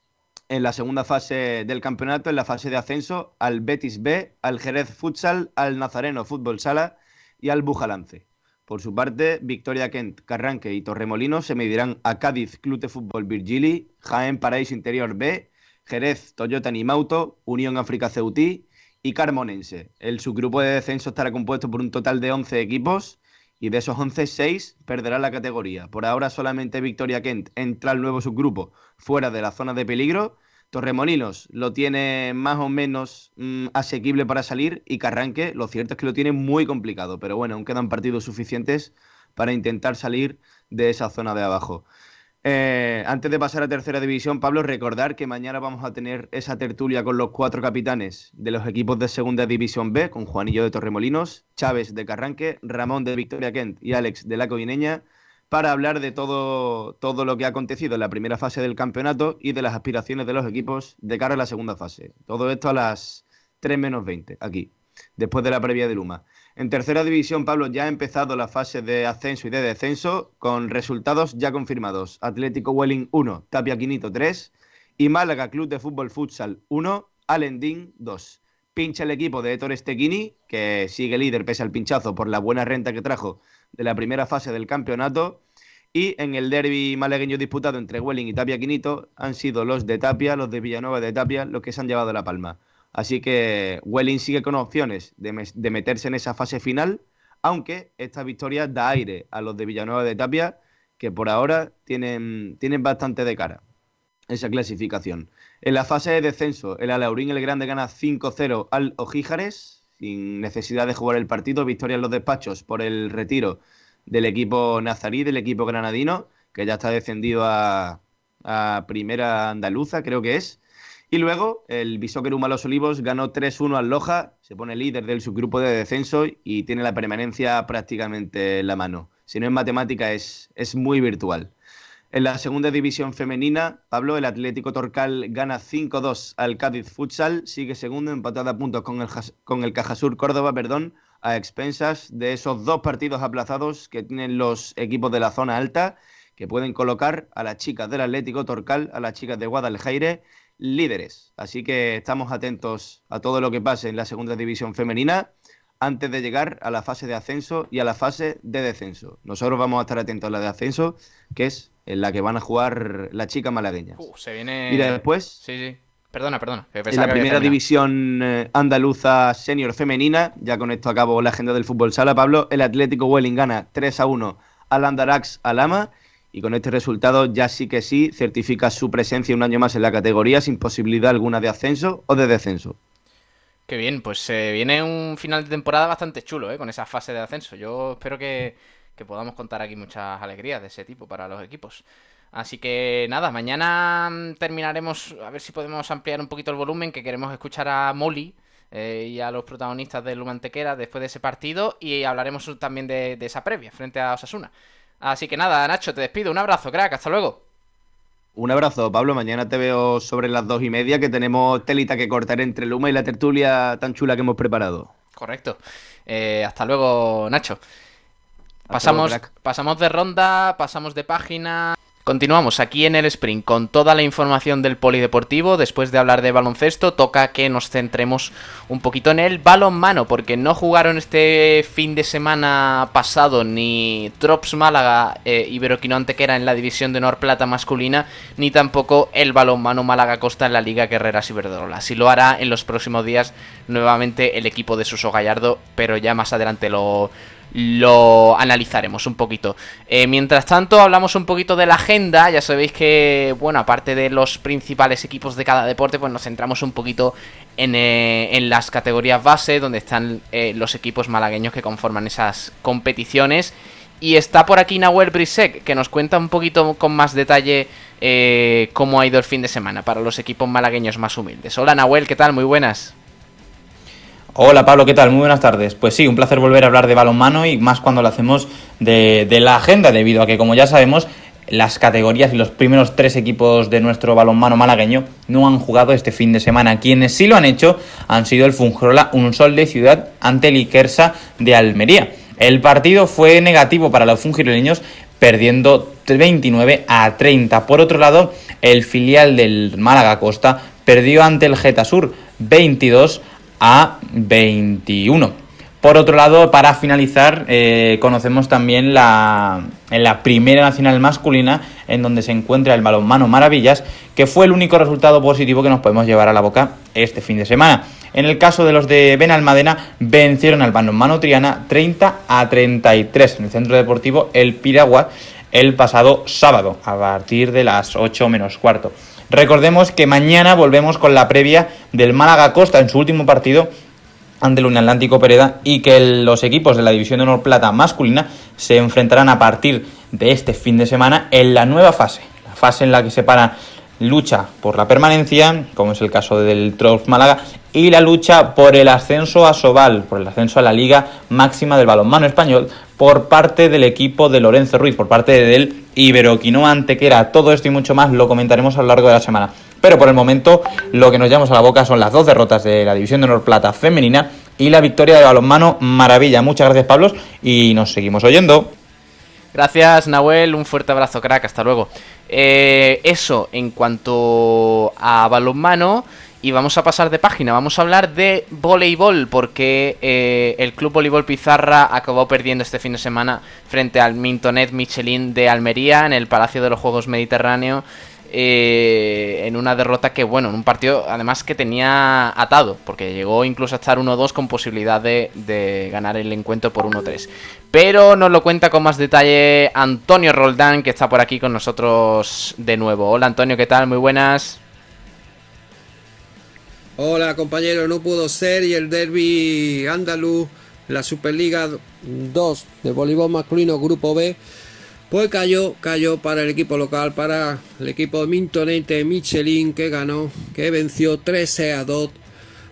en la segunda fase del campeonato, en la fase de ascenso, al Betis B, al Jerez Futsal, al Nazareno Fútbol Sala y al Bujalance. Por su parte, Victoria Kent, Carranque y Torremolinos se medirán a Cádiz Club de Fútbol Virgili, Jaén Paraíso Interior B, Jerez Toyota Nimauto, Unión África Ceutí y Carmonense. El subgrupo de descenso estará compuesto por un total de 11 equipos y de esos 11, 6 perderán la categoría. Por ahora solamente Victoria Kent entra al nuevo subgrupo fuera de la zona de peligro. Torremolinos lo tiene más o menos mm, asequible para salir y Carranque lo cierto es que lo tiene muy complicado, pero bueno, aún quedan partidos suficientes para intentar salir de esa zona de abajo. Eh, antes de pasar a tercera división, Pablo, recordar que mañana vamos a tener esa tertulia con los cuatro capitanes de los equipos de segunda división B, con Juanillo de Torremolinos, Chávez de Carranque, Ramón de Victoria Kent y Alex de la Coineña, para hablar de todo, todo lo que ha acontecido en la primera fase del campeonato y de las aspiraciones de los equipos de cara a la segunda fase. Todo esto a las 3 menos 20, aquí, después de la previa de Luma. En tercera división, Pablo, ya ha empezado la fase de ascenso y de descenso con resultados ya confirmados. Atlético Welling 1, Tapia Quinito 3 y Málaga Club de Fútbol Futsal 1, Alendín 2. Pincha el equipo de Héctor Estequini, que sigue líder pese al pinchazo por la buena renta que trajo de la primera fase del campeonato. Y en el derby malagueño disputado entre Welling y Tapia Quinito han sido los de Tapia, los de Villanueva de Tapia, los que se han llevado la palma. Así que Welling sigue con opciones de, me de, meterse en esa fase final, aunque esta victoria da aire a los de Villanueva de Tapia, que por ahora tienen, bastante de cara esa clasificación. En la fase de descenso, el Alaurín el Grande gana 5-0 al Ojíjares, sin necesidad de jugar el partido, victoria en los despachos por el retiro del equipo nazarí, del equipo granadino, que ya está descendido a primera andaluza, creo que es. Y luego el Bisóquer Los Olivos ganó 3-1 al Loja, se pone líder del subgrupo de descenso y tiene la permanencia prácticamente en la mano. Si no es matemática, es, es muy virtual. En la segunda división femenina, Pablo, el Atlético Torcal gana 5-2 al Cádiz Futsal, sigue segundo, empatado a puntos con el, con el Cajasur Córdoba, perdón, a expensas de esos dos partidos aplazados que tienen los equipos de la zona alta, que pueden colocar a las chicas del Atlético Torcal, a las chicas de Guadalajara líderes. Así que estamos atentos a todo lo que pase en la segunda división femenina antes de llegar a la fase de ascenso y a la fase de descenso. Nosotros vamos a estar atentos a la de ascenso, que es en la que van a jugar las chicas malagueñas. Uh, se viene... Y después... Sí, sí. Perdona, perdona. en la primera división eh, andaluza senior femenina, ya con esto acabo la agenda del fútbol sala, Pablo, el Atlético Welling gana 3 a 1 al Andarax Alama y con este resultado ya sí que sí certifica su presencia un año más en la categoría sin posibilidad alguna de ascenso o de descenso. Qué bien, pues eh, viene un final de temporada bastante chulo, ¿eh? Con esa fase de ascenso. Yo espero que, que, podamos contar aquí muchas alegrías de ese tipo para los equipos. Así que nada, mañana terminaremos, a ver si podemos ampliar un poquito el volumen, que queremos escuchar a Molly eh, y a los protagonistas de Lumantequera después de ese partido y hablaremos también de esa previa frente a Osasuna. Así que nada, Nacho, te despido. Un abrazo, crack. Hasta luego. Un abrazo, Pablo. Mañana te veo sobre las dos y media que tenemos telita que cortar entre Luma y la tertulia tan chula que hemos preparado. Correcto. Eh, hasta luego, Nacho. Pasamos, pasamos de ronda, pasamos de página. Continuamos aquí en el sprint con toda la información del polideportivo. Después de hablar de baloncesto, toca que nos centremos un poquito en el balonmano, porque no jugaron este fin de semana pasado ni Trops Málaga eh, Iberoquino Antequera en la división de Honor Plata masculina, ni tampoco el balonmano Málaga Costa en la Liga Guerreras Iberdrola. Así lo hará en los próximos días nuevamente el equipo de Suso Gallardo, pero ya más adelante lo, lo analizaremos un poquito. Eh, mientras tanto, hablamos un poquito de la agenda. Ya sabéis que, bueno, aparte de los principales equipos de cada deporte, pues nos centramos un poquito en, eh, las categorías base, donde están eh, los equipos malagueños que conforman esas competiciones. Y está por aquí Nahuel Brisek, que nos cuenta un poquito con más detalle cómo ha ido el fin de semana para los equipos malagueños más humildes. Hola Nahuel, ¿qué tal? Muy buenas. Hola Pablo, ¿qué tal? Muy buenas tardes. Pues sí, un placer volver a hablar de balonmano y más cuando lo hacemos de, la agenda, debido a que, como ya sabemos, las categorías y los primeros tres equipos de nuestro balonmano malagueño no han jugado este fin de semana. Quienes sí lo han hecho han sido el Fungirola Un Sol de Ciudad ante el Ikersa de Almería. El partido fue negativo para los fungiroleños, perdiendo 29 a 30. Por otro lado, el filial del Málaga Costa perdió ante el Getasur 22 a a 21. Por otro lado, para finalizar, eh, conocemos también la, en la primera nacional masculina, en donde se encuentra el balonmano Maravillas, que fue el único resultado positivo que nos podemos llevar a la boca este fin de semana. En el caso de los de Benalmadena, vencieron al balonmano Triana 30 a 33 en el centro deportivo El Piragua el pasado sábado, a partir de las 8 menos cuarto. Recordemos que mañana volvemos con la previa del Málaga Costa en su último partido ante el Atlántico Pereda y que los equipos de la División de Honor Plata masculina se enfrentarán a partir de este fin de semana en la nueva fase, la fase en la que se para lucha por la permanencia, como es el caso del Trops Málaga, y la lucha por el ascenso a Sobal, por el ascenso a la Liga Máxima del Balonmano Español, por parte del equipo de Lorenzo Ruiz, por parte del Iberoquinoa Antequera. Todo esto y mucho más lo comentaremos a lo largo de la semana. Pero por el momento lo que nos llevamos a la boca son las dos derrotas de la División de Honor Plata femenina y la victoria de balonmano Maravilla. Muchas gracias Pablos y nos seguimos oyendo. Gracias Nahuel, un fuerte abrazo crack, hasta luego. Eh, eso en cuanto a balonmano. Y vamos a pasar de página, vamos a hablar de voleibol, porque eh, el Club Voleibol Pizarra acabó perdiendo este fin de semana frente al Mintonet Michelin de Almería en el Palacio de los Juegos Mediterráneos. Eh, en una derrota que, bueno, en un partido además que tenía atado, porque llegó incluso a estar 1-2 con posibilidad de, de, ganar el encuentro por 1-3. Pero nos lo cuenta con más detalle Antonio Roldán, que está por aquí con nosotros de nuevo. Hola Antonio, ¿qué tal? Muy buenas. Hola compañero, no pudo ser y el derby andaluz, la Superliga 2 de voleibol masculino Grupo B, pues cayó, cayó para el equipo local, para el equipo Mintonete Michelin que ganó, que venció 13 a 2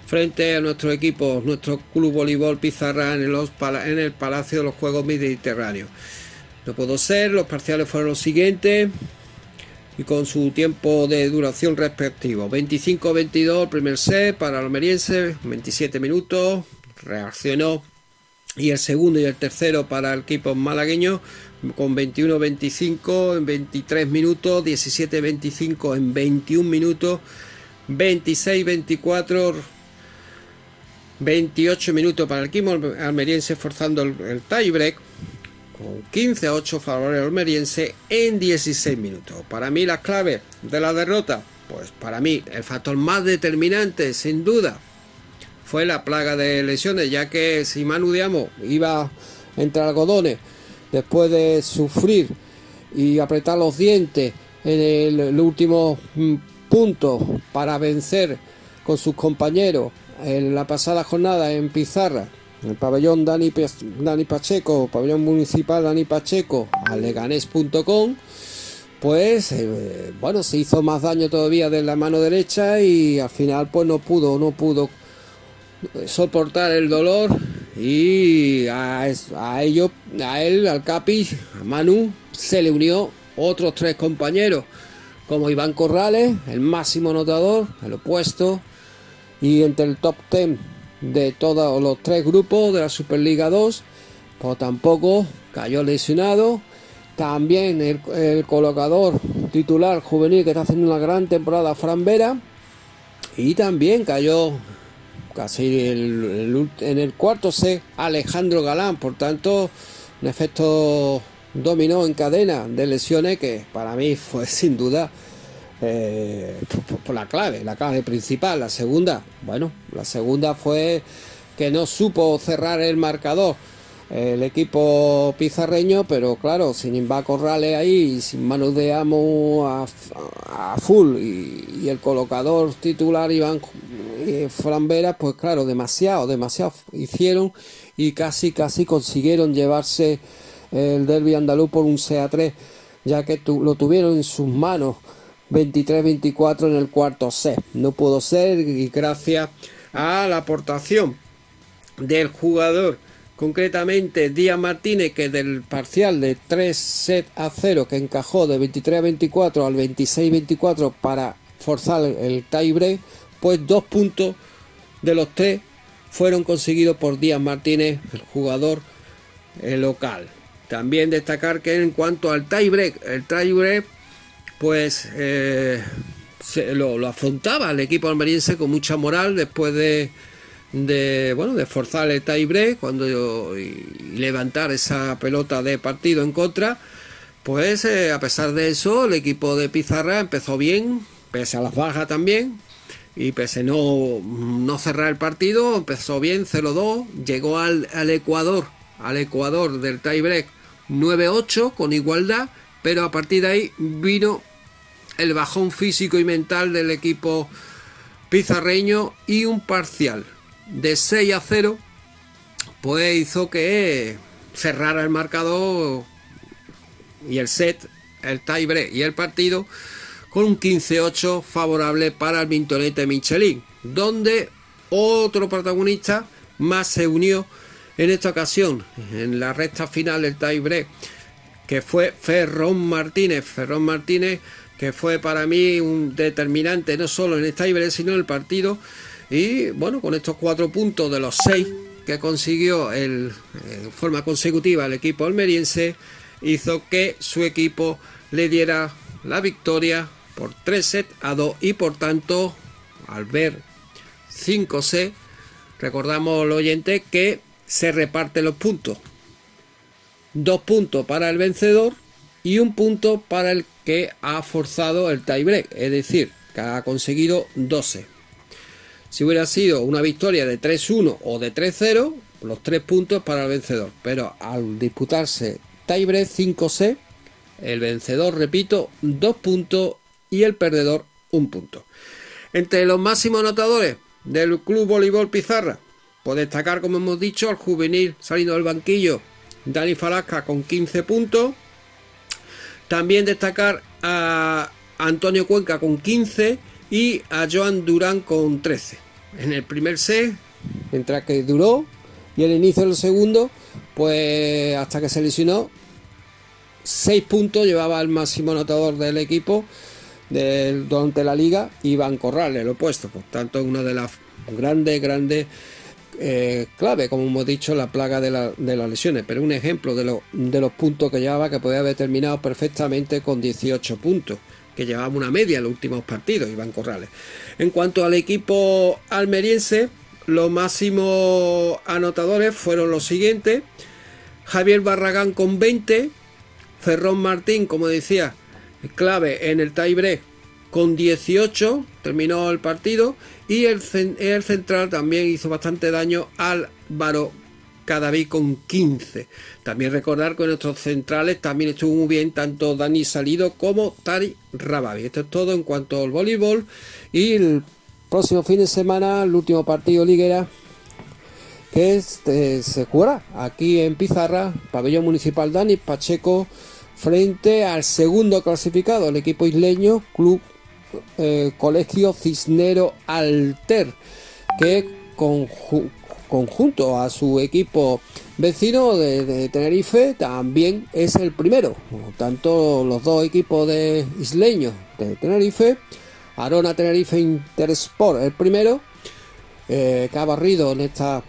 frente a nuestro equipo, nuestro club voleibol Pizarra en el, en el Palacio de los Juegos Mediterráneos. No pudo ser, los parciales fueron los siguientes y con su tiempo de duración respectivo. 25-22 el primer set para el almeriense, 27 minutos, reaccionó. Y el segundo y el tercero para el equipo malagueño con 21-25 en 23 minutos, 17-25 en 21 minutos, 26-24 28 minutos para el equipo almeriense forzando el, el tiebreak con 15 a 8 favor almeriense en 16 minutos. Para mí la clave de la derrota, pues para mí el factor más determinante sin duda fue la plaga de lesiones, ya que si Manu Diamo iba entre algodones después de sufrir y apretar los dientes en el, último mm, punto para vencer con sus compañeros en la pasada jornada en Pizarra el pabellón Dani, Dani Pacheco, pabellón municipal Dani Pacheco, aleganés.com, pues eh, bueno, se hizo más daño todavía de la mano derecha y al final pues no pudo, no pudo soportar el dolor Y a, a ellos, a él, al Capi, a Manu, se le unió otros tres compañeros, como Iván Corrales, el máximo anotador, el opuesto, y entre el top 10 de todos los tres grupos de la Superliga 2, pues tampoco cayó lesionado. También el, el colocador titular juvenil que está haciendo una gran temporada, Fran. Y también cayó casi el- en el cuarto set Alejandro Galán. Por tanto, un efecto dominó en cadena de lesiones que para mí fue (laughs) sin duda eh, por, la clave, la clave principal. La segunda, bueno, la segunda fue que no supo cerrar el marcador el equipo pizarreño, pero claro, sin Imba Corrales ahí, sin manos de amo a, a full y, el colocador titular Iván eh, pues claro, demasiado, demasiado hicieron y casi, casi consiguieron llevarse el derby andaluz por un CA3, ya que lo tuvieron en sus manos 23-24 en el cuarto set. No pudo ser y gracias a la aportación del jugador, concretamente Díaz Martínez, que del parcial de 3 set a 0 que encajó de 23 a 24 al 26 24 para forzar el tiebreak, pues dos puntos de los tres fueron conseguidos por Díaz Martínez, el jugador eh, local. También destacar que en cuanto al tiebreak, el tiebreak pues eh, se- lo, afrontaba el equipo almeriense con mucha moral después de, bueno de forzar el tiebreak cuando y, levantar esa pelota de partido en contra. Pues eh, a pesar de eso el equipo de Pizarra empezó bien pese a las bajas también y pese no, no cerrar el partido empezó bien 0-2 llegó al, al Ecuador al Ecuador del tiebreak 9-8 con igualdad pero a partir de ahí vino el bajón físico y mental del equipo pizarreño y un parcial de 6 a 0 pues hizo que cerrara el marcador y el set, el tiebreak y el partido con un 15-8 favorable para el Mintonete Michelin, donde otro protagonista más se unió en esta ocasión, en la recta final del tiebreak, que fue Ferrón Martínez. Ferrón Martínez, que fue para mí un determinante no solo en el tiebreak, sino en el partido. Y bueno, con estos cuatro puntos de los seis que consiguió el, en forma consecutiva el equipo almeriense, hizo que su equipo le diera la victoria por 3 sets a 2 y por tanto, al ver 5 sets, recordamos al oyente que se reparten los puntos. Dos puntos para el vencedor y un punto para el que ha forzado el tiebreak, es decir, que ha conseguido 12. Si hubiera sido una victoria de 3-1 o de 3-0, los tres puntos para el vencedor. Pero al disputarse tiebreak 5-6, el vencedor, repito, dos puntos y el perdedor un punto. Entre los máximos anotadores del Club Voleibol Pizarra, por destacar, como hemos dicho, al juvenil saliendo del banquillo, Dani Falasca con 15 puntos. También destacar a Antonio Cuenca con 15 y a Joan Durán con 13. En el primer set, mientras que duró, y el inicio del segundo, pues hasta que se lesionó, 6 puntos llevaba el máximo anotador del equipo del- durante la liga, Iván Corrales, el opuesto. Por tanto, una de las grandes, grandes eh, clave, como hemos dicho, la plaga de, la- las lesiones. Pero un ejemplo de, lo- de los puntos que llevaba, que podía haber terminado perfectamente con 18 puntos, que llevaba una media en los últimos partidos, Iván Corrales. En cuanto al equipo almeriense, los máximos anotadores fueron los siguientes. Javier Barragán con 20, Ferrón Martín, como decía, clave en el tiebreak con 18, terminó el partido y el, el central también hizo bastante daño al Álvaro Cadaví con 15. También recordar que nuestros centrales también estuvo muy bien tanto Dani Salido como Tari Rabavi. Esto es todo en cuanto al voleibol y el próximo fin de semana el último partido liguera que es, eh, se jugará aquí en Pizarra, pabellón municipal Dani Pacheco, frente al segundo clasificado, el equipo isleño, Club eh, Colegio Cisnero Alter, que conju- conjunto a su equipo vecino de, Tenerife también es el primero. Tanto los dos equipos de isleños de Tenerife, Arona Tenerife Intersport el primero, eh, que ha barrido en, esta,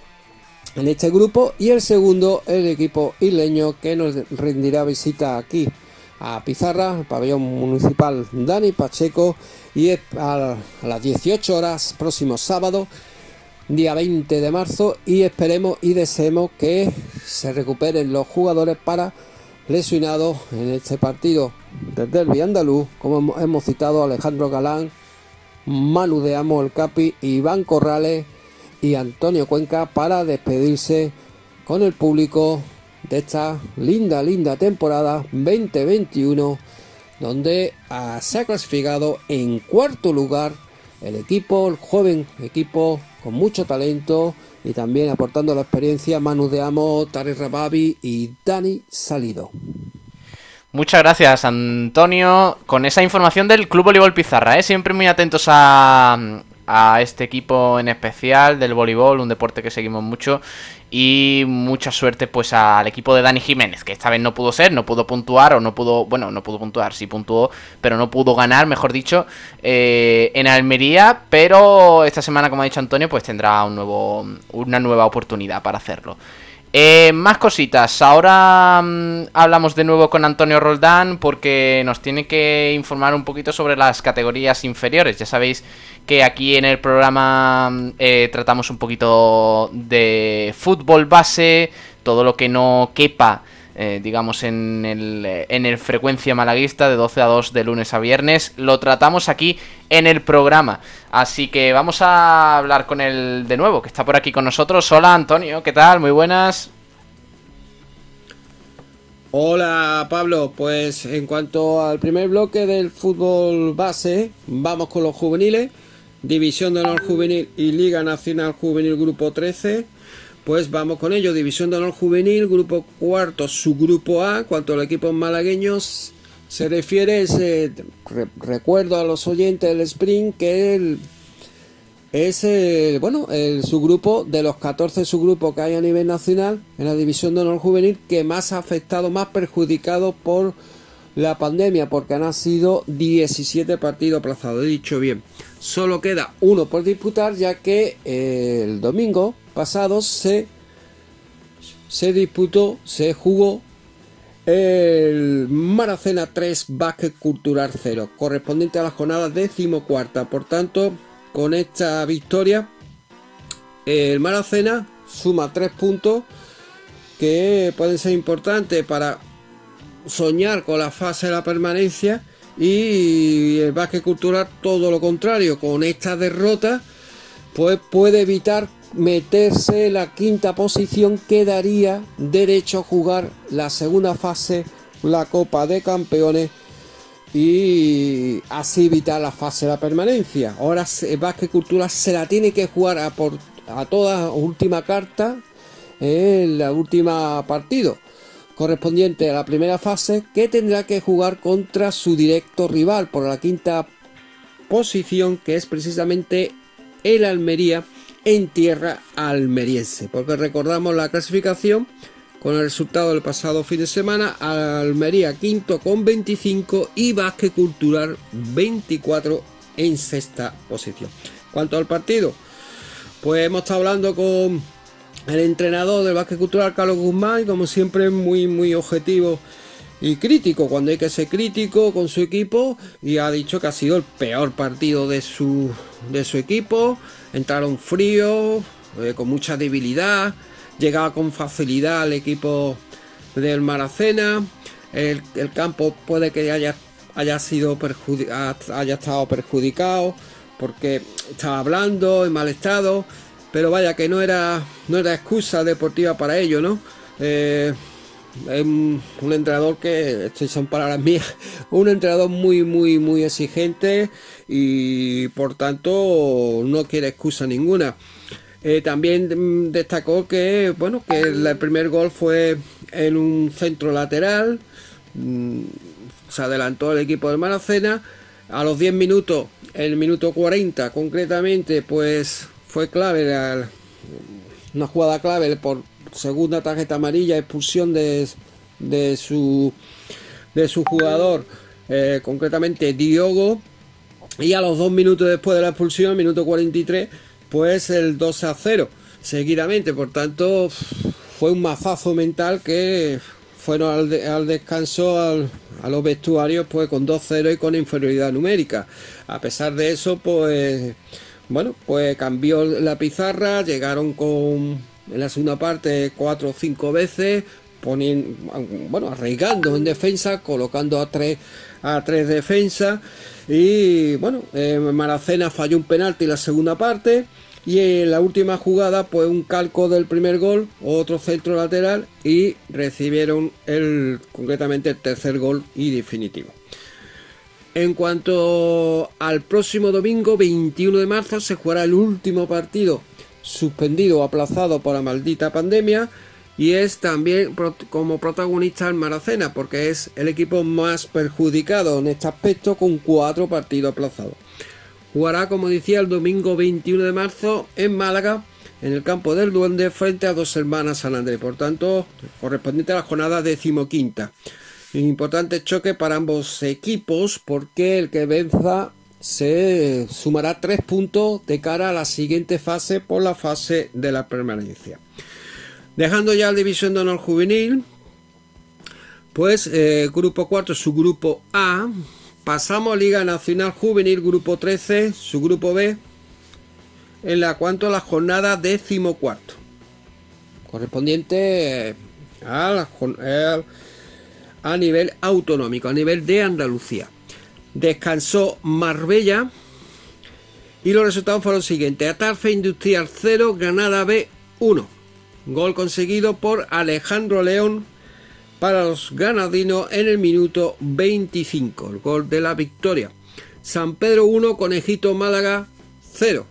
en este grupo, y el segundo el equipo isleño que nos rendirá visita aquí a Pizarra, el pabellón municipal Dani Pacheco, y a, las 18 horas próximo sábado día 20 de marzo y esperemos y deseemos que se recuperen los jugadores para lesionados en este partido del derby andaluz, como hemos citado Alejandro Galán, Manu de Amo el Capi, Iván Corrales y Antonio Cuenca para despedirse con el público de esta linda, linda temporada 2021 donde se ha clasificado en cuarto lugar el equipo, el joven equipo con mucho talento y también aportando la experiencia Manu de Amo, Tari Rababi y Dani Salido. Muchas gracias, Antonio, con esa información del Club Voleibol Pizarra. ¿eh? Siempre muy atentos a, a este equipo en especial del voleibol, un deporte que seguimos mucho. Y mucha suerte pues al equipo de Dani Jiménez, que esta vez no pudo ser, no pudo puntuar o no pudo, bueno, no pudo puntuar, sí puntuó, pero no pudo ganar, mejor dicho, eh, en Almería. Pero esta semana, como ha dicho Antonio, pues tendrá un nuevo, una nueva oportunidad para hacerlo. Eh, más cositas. Ahora mm, hablamos de nuevo con Antonio Roldán porque nos tiene que informar un poquito sobre las categorías inferiores. Ya sabéis que aquí en el programa mm, eh, tratamos un poquito de fútbol base, todo lo que no quepa. Eh, digamos en el, en el frecuencia malaguista de 12 a 2 de lunes a viernes. Lo tratamos aquí en el programa. Así que vamos a hablar con él de nuevo que está por aquí con nosotros. Hola Antonio qué tal muy buenas. Hola Pablo, pues en cuanto al primer bloque del fútbol base, vamos con los juveniles, División de Honor Juvenil y Liga Nacional Juvenil Grupo 13. Pues vamos con ello, División de Honor Juvenil, Grupo Cuarto, Subgrupo A, cuanto a los equipos malagueños se refiere, recuerdo a los oyentes del Sprint que el es el, bueno, el subgrupo de los 14 subgrupos que hay a nivel nacional en la división de honor juvenil que más ha afectado, más perjudicado por la pandemia, porque han sido 17 partidos aplazados. He dicho bien, solo queda uno por disputar, ya que eh, el domingo pasado se, se disputó, se jugó el Maracena 3 Básquet Cultural 0, correspondiente a la jornada decimocuarta. Por tanto, con esta victoria, el Maracena suma tres puntos que pueden ser importantes para soñar con la fase de la permanencia y el básquet cultural todo lo contrario, con esta derrota pues puede evitar meterse la quinta posición que daría derecho a jugar la segunda fase, la Copa de Campeones y así evitar la fase de la permanencia. Ahora Vázquez Cultura se la tiene que jugar a, por, a toda última carta en la última partido correspondiente a la primera fase que tendrá que jugar contra su directo rival por la quinta posición que es precisamente el Almería en tierra almeriense porque recordamos la clasificación con el resultado del pasado fin de semana, Almería quinto con 25 y Vázquez Cultural 24 en sexta posición. Cuanto al partido, pues hemos estado hablando con el entrenador del Vázquez Cultural, Carlos Guzmán, como siempre muy, muy objetivo y crítico, cuando hay que ser crítico con su equipo, y ha dicho que ha sido el peor partido de su, de su equipo, entraron fríos, eh, con mucha debilidad, llegaba con facilidad al equipo del Maracena. El, campo puede que haya, haya, sido haya estado perjudicado porque estaba hablando en mal estado, pero vaya que no era, no era excusa deportiva para ello, ¿no? Eh, un, entrenador que, estas son palabras mías, (laughs) un entrenador muy, muy, muy exigente y por tanto no quiere excusa ninguna. Eh, también destacó que, bueno, que el primer gol fue en un centro lateral. Mm, se adelantó el equipo de Maracena. A los 10 minutos, el minuto 40 concretamente, pues fue clave una jugada clave por segunda tarjeta amarilla, expulsión de, de su de su jugador, eh, concretamente Diogo. Y a los dos minutos después de la expulsión, minuto 43, pues el 2 a 0 seguidamente. Por tanto, fue un mazazo mental que fueron al, descanso a los vestuarios pues con 2-0 y con inferioridad numérica. A pesar de eso, pues bueno, pues cambió la pizarra, llegaron con en la segunda parte cuatro o cinco veces, poniendo, bueno, arraigando en defensa, colocando a tres a tres defensas y bueno, eh, Maracena falló un penalti en la segunda parte y en la última jugada, pues un calco del primer gol, otro centro lateral y recibieron el, concretamente el tercer gol y definitivo. En cuanto al próximo domingo, 21 de marzo, se jugará el último partido suspendido o aplazado por la maldita pandemia y es también como protagonista el Maracena porque es el equipo más perjudicado en este aspecto con cuatro partidos aplazados. Jugará, como decía, el domingo 21 de marzo en Málaga, en el campo del Duende, frente a dos hermanas San Andrés. Por tanto, correspondiente a la jornada decimoquinta. Importante choque para ambos equipos, porque el que venza se sumará tres puntos de cara a la siguiente fase por la fase de la permanencia. Dejando ya la división de honor juvenil, pues eh, grupo 4, su grupo A, Pasamos a Liga Nacional Juvenil Grupo 13, su grupo B, en la cuanto a la jornada decimocuarto, correspondiente a, a nivel autonómico, a nivel de Andalucía. Descansó Marbella y los resultados fueron los siguientes. Atarfe Industrial 0, Granada B 1. Gol conseguido por Alejandro León para los ganadinos en el minuto 25, el gol de la victoria. San Pedro 1, Conejito Málaga 0.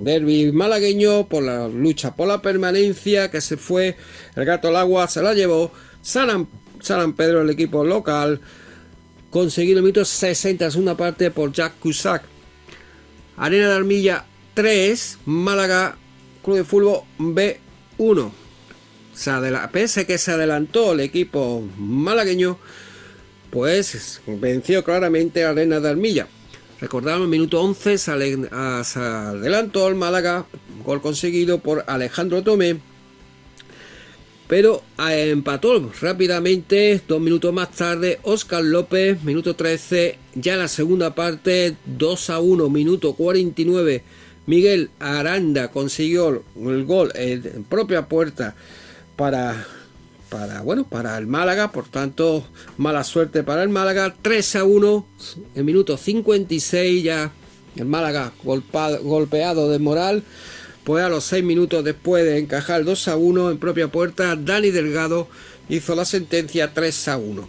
Derby malagueño por la lucha por la permanencia que se fue, el gato al agua se la llevó, San, Pedro el equipo local, conseguido el minuto 60, segunda parte por Jack Cusack. Arena de Armilla 3, Málaga, Club de Fútbol B1 pese que se adelantó el equipo malagueño, pues venció claramente a Arena de Armilla. Recordamos, minuto 11 se, adelantó el Málaga, gol conseguido por Alejandro Tomé, pero eh, empató rápidamente, dos minutos más tarde, Oscar López, minuto 13, ya la segunda parte, 2 a 1, minuto 49, Miguel Aranda consiguió el gol en propia puerta para, para, bueno, para el Málaga, por tanto, mala suerte para el Málaga, 3 a 1, en minuto 56 ya el Málaga golpeado de moral, pues a los 6 minutos después de encajar 2 a 1 en propia puerta, Dani Delgado hizo la sentencia 3 a 1.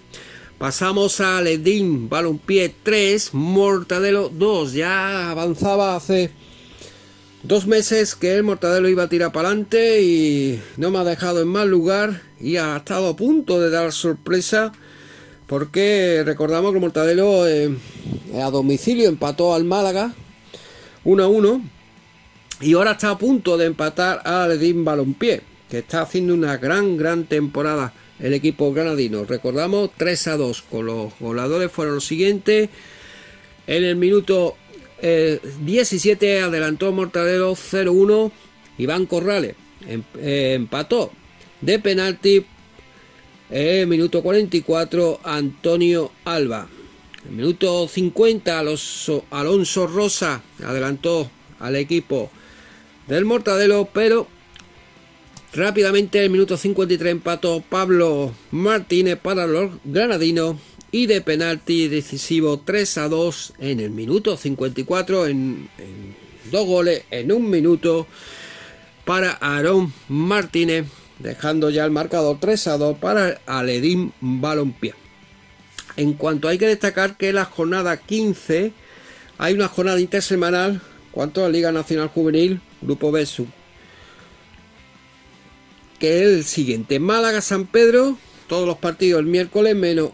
Pasamos a Ledín, Balompié 3, Mortadelo 2, ya avanzaba hace Dos meses que el Mortadelo iba a tirar para adelante y no me ha dejado en mal lugar y ha estado a punto de dar sorpresa porque recordamos que el Mortadelo eh, a domicilio empató al Málaga 1 a 1 y ahora está a punto de empatar al Edín Balompié que está haciendo una gran gran temporada el equipo granadino. Recordamos 3 a 2 con los goleadores fueron los siguientes en el minuto 17 eh, adelantó Mortadelo 0-1. Iván Corrales em, eh, empató de penalti. Eh, minuto 44 Antonio Alba. En minuto 50 Alonso, Alonso Rosa adelantó al equipo del Mortadelo, pero rápidamente en el minuto 53 empató Pablo Martínez para los granadinos y de penalti decisivo 3 a 2 en el minuto 54 en, dos goles en un minuto para Aarón Martínez dejando ya el marcador 3 a 2 para Aledín Balompié. En cuanto hay que destacar que la jornada 15 hay una jornada intersemanal cuanto a Liga Nacional Juvenil Grupo B que es el siguiente Málaga San Pedro todos los partidos el miércoles menos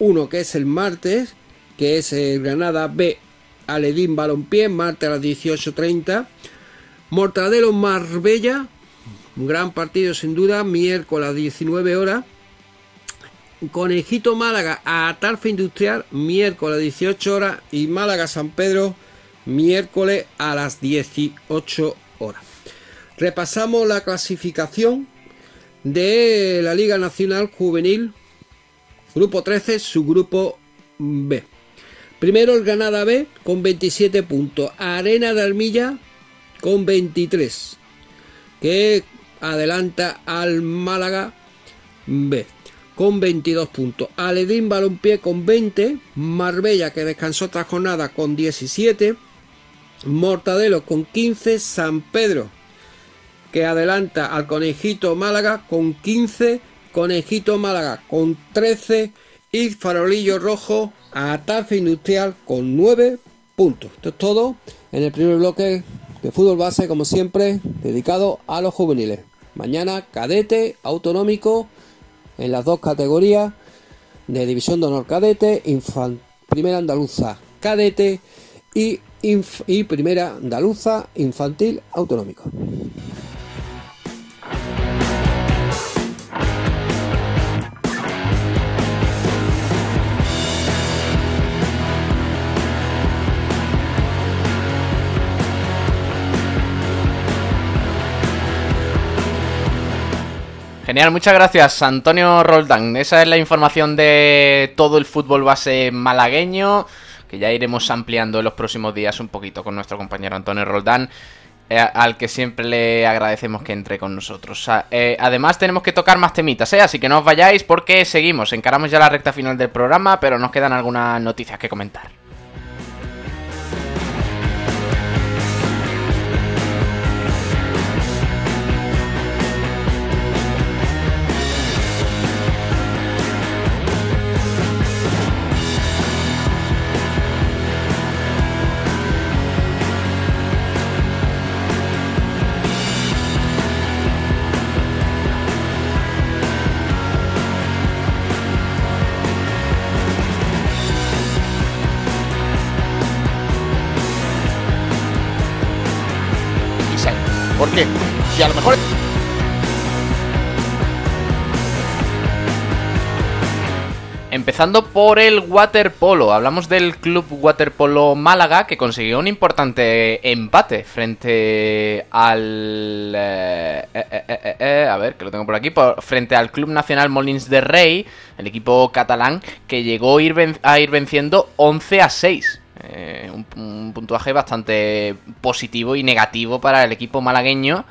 uno que es el martes, que es el Granada B Aledín Balompié, martes a las 18.30. Mortadelo Marbella, un gran partido sin duda, miércoles a 19 horas. Conejito Málaga a Tarfa Industrial, miércoles a 18 horas. Y Málaga San Pedro, miércoles a las 18 horas. Repasamos la clasificación de la Liga Nacional Juvenil, grupo 13, su grupo B. Primero el Granada B con 27 puntos, Arena de Armilla con 23, que adelanta al Málaga B con 22 puntos, Aledín Balompié con 20, Marbella que descansó esta jornada con 17, Mortadelo con 15, San Pedro que adelanta al Conejito Málaga con 15, Conejito Málaga con 13 y Farolillo Rojo a Tarfe Industrial con 9 puntos. Esto es todo en el primer bloque de fútbol base, como siempre, dedicado a los juveniles. Mañana cadete, autonómico, en las dos categorías de División de Honor Cadete, Primera Andaluza Cadete y, y Primera Andaluza Infantil Autonómico. Genial, muchas gracias Antonio Roldán. Esa es la información de todo el fútbol base malagueño, que ya iremos ampliando en los próximos días un poquito con nuestro compañero Antonio Roldán, eh, al que siempre le agradecemos que entre con nosotros. Eh, además tenemos que tocar más temitas, ¿eh? así que no os vayáis porque seguimos, encaramos ya la recta final del programa, pero nos quedan algunas noticias que comentar. A lo mejor... Empezando por el waterpolo, hablamos del club waterpolo Málaga que consiguió un importante empate frente al... Eh, eh, eh, a ver, que lo tengo por aquí, frente al Club Nacional Molins de Rey, el equipo catalán, que llegó a ir, venciendo 11 a 6. Eh, un, puntuaje bastante positivo y negativo para el equipo malagueño.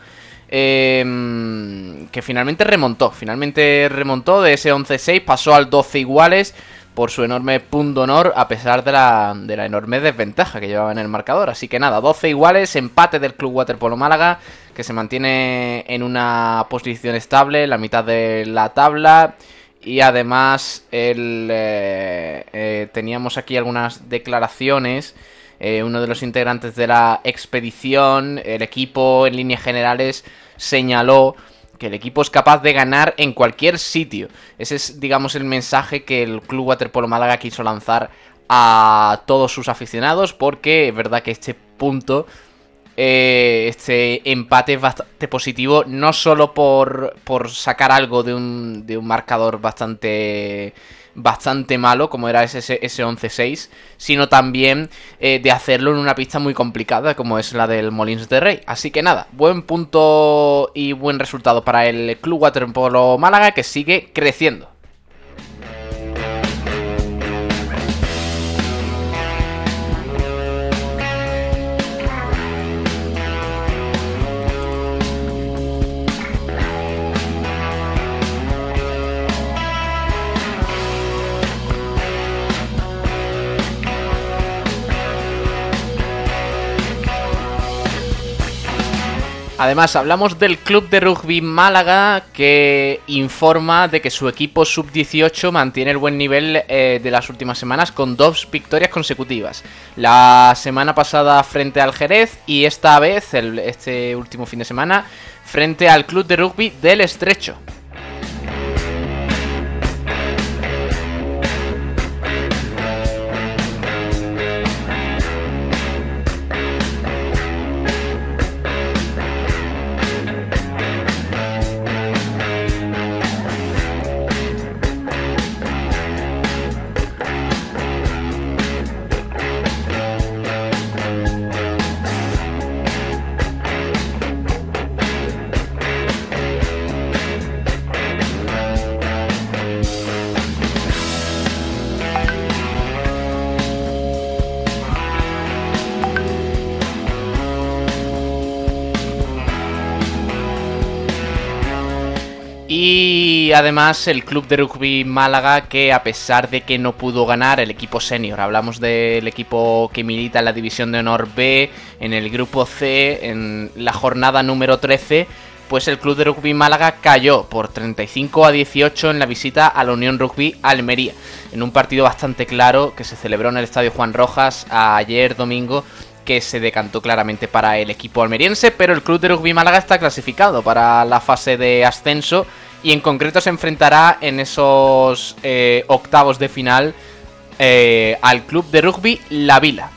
Em, que finalmente remontó. Finalmente remontó de ese 11-6, pasó al 12 iguales por su enorme punto honor a pesar de la, de la enorme desventaja que llevaba en el marcador. Así que nada, 12 iguales, empate del Club Waterpolo Málaga, que se mantiene en una posición estable, la mitad de la tabla. Y además eh, eh, teníamos aquí algunas declaraciones. Eh, uno de los integrantes de la expedición, el equipo en líneas generales, señaló que el equipo es capaz de ganar en cualquier sitio. Ese es, digamos, el mensaje que el Club Waterpolo Málaga quiso lanzar a todos sus aficionados, porque es verdad que este punto eh, este empate es bastante positivo, no solo por, por sacar algo de un, de un marcador bastante bastante malo como era ese, ese 11-6, sino también eh, de hacerlo en una pista muy complicada como es la del Molins de Rey. Así que nada, buen punto y buen resultado para el Club Waterpolo Málaga que sigue creciendo. Además, hablamos del Club de Rugby Málaga que informa de que su equipo sub-18 mantiene el buen nivel eh, de las últimas semanas con dos victorias consecutivas. La semana pasada frente al Jerez y esta vez, este último fin de semana, frente al Club de Rugby del Estrecho. Además el club de rugby Málaga que a pesar de que no pudo ganar el equipo senior, hablamos del equipo que milita en la división de honor B, en el grupo C, en la jornada número 13, pues el club de rugby Málaga cayó por 35 a 18 en la visita a la Unión Rugby Almería, en un partido bastante claro que se celebró en el Estadio Juan Rojas ayer domingo que se decantó claramente para el equipo almeriense, pero el club de rugby Málaga está clasificado para la fase de ascenso y en concreto se enfrentará en esos eh, octavos de final eh, al club de rugby La Vila.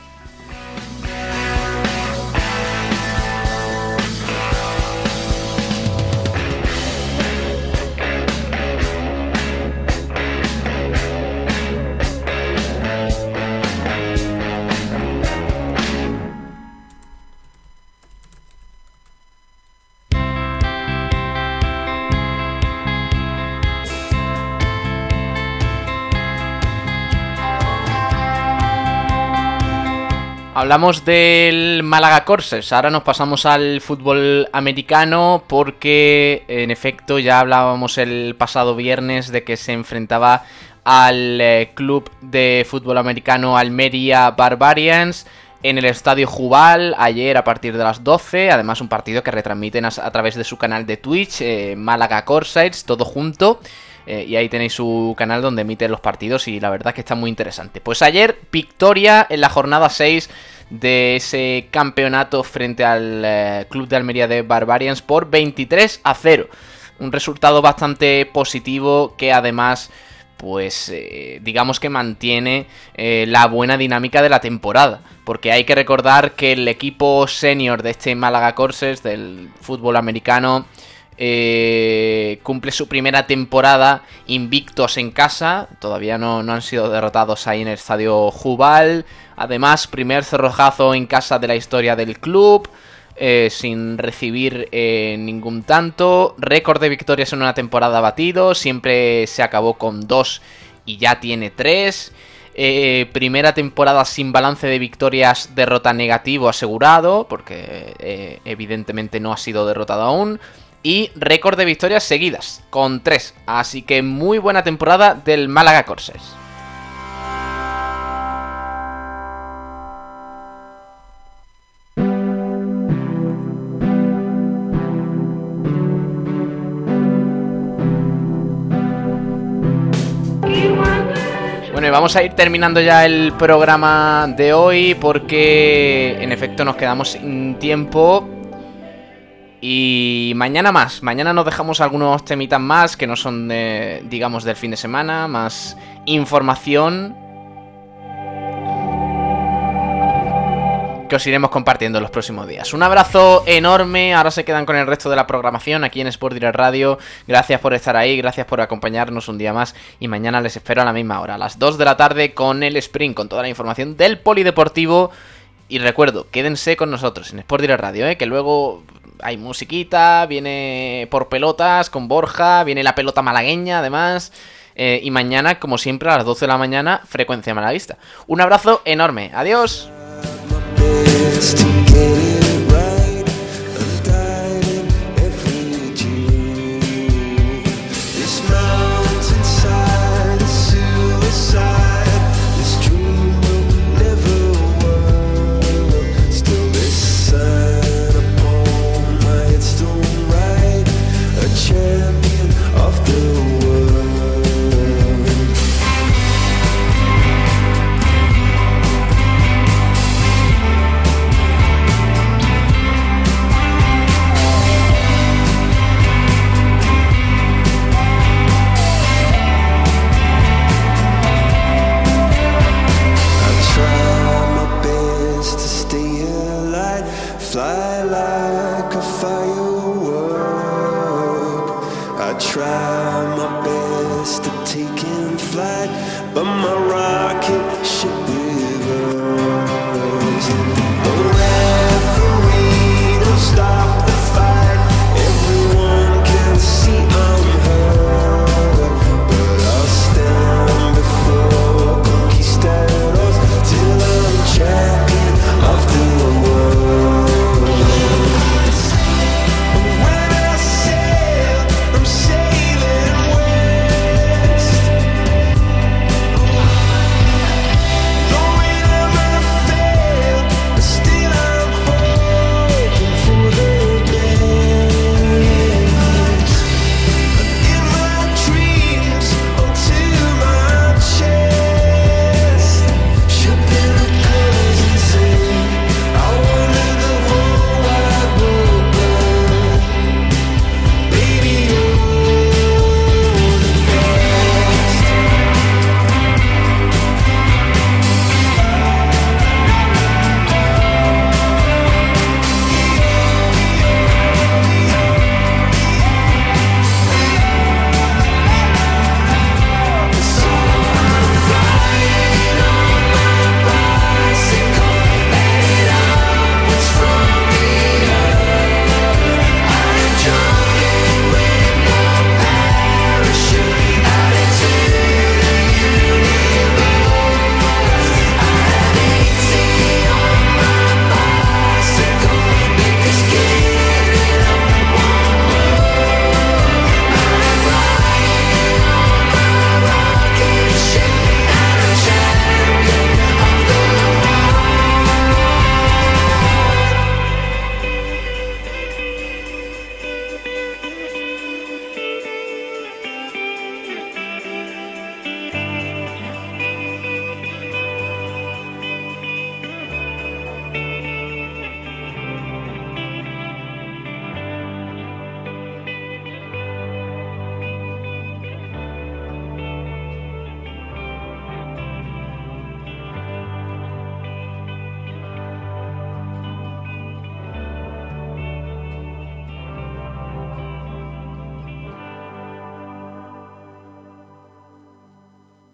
Hablamos del Málaga Corsers, ahora nos pasamos al fútbol americano porque en efecto ya hablábamos el pasado viernes de que se enfrentaba al eh, club de fútbol americano Almería Barbarians en el Estadio Jubal ayer a partir de las 12, además un partido que retransmiten a, través de su canal de Twitch, eh, Málaga Corsairs, todo junto. Eh, y ahí tenéis su canal donde emite los partidos y la verdad es que está muy interesante. Pues ayer, victoria en la jornada 6 de ese campeonato frente al eh, Club de Almería de Barbarians por 23 a 0. Un resultado bastante positivo que además pues eh, digamos que mantiene eh, la buena dinámica de la temporada. Porque hay que recordar que el equipo senior de este Málaga Corsers del fútbol americano cumple su primera temporada invictos en casa. Todavía no, no, han sido derrotados ahí en el estadio Jubal. Además, primer cerrojazo en casa de la historia del club. Eh, sin recibir eh, ningún tanto. Récord de victorias en una temporada batido. Siempre se acabó con dos y ya tiene tres. Eh, primera temporada sin balance de victorias, derrota negativo asegurado, porque evidentemente no ha sido derrotado aún. Y récord de victorias seguidas, con tres. Así que muy buena temporada del Málaga Corsés. vamos a ir terminando ya el programa de hoy porque en efecto nos quedamos sin tiempo. Y mañana más, mañana nos dejamos algunos temitas más que no son de, digamos, del fin de semana, más información os iremos compartiendo en los próximos días. Un abrazo enorme, ahora se quedan con el resto de la programación aquí en Sport Direct Radio. Gracias por estar ahí, gracias por acompañarnos un día más y mañana les espero a la misma hora, a las 2 de la tarde con el Sprint, con toda la información del polideportivo. Y recuerdo, quédense con nosotros en Sport Direct Radio, ¿eh? que luego hay musiquita, viene por pelotas con Borja, viene la pelota malagueña además. Eh, y mañana, como siempre, a las 12 de la mañana, frecuencia malavista. Un abrazo enorme. Adiós.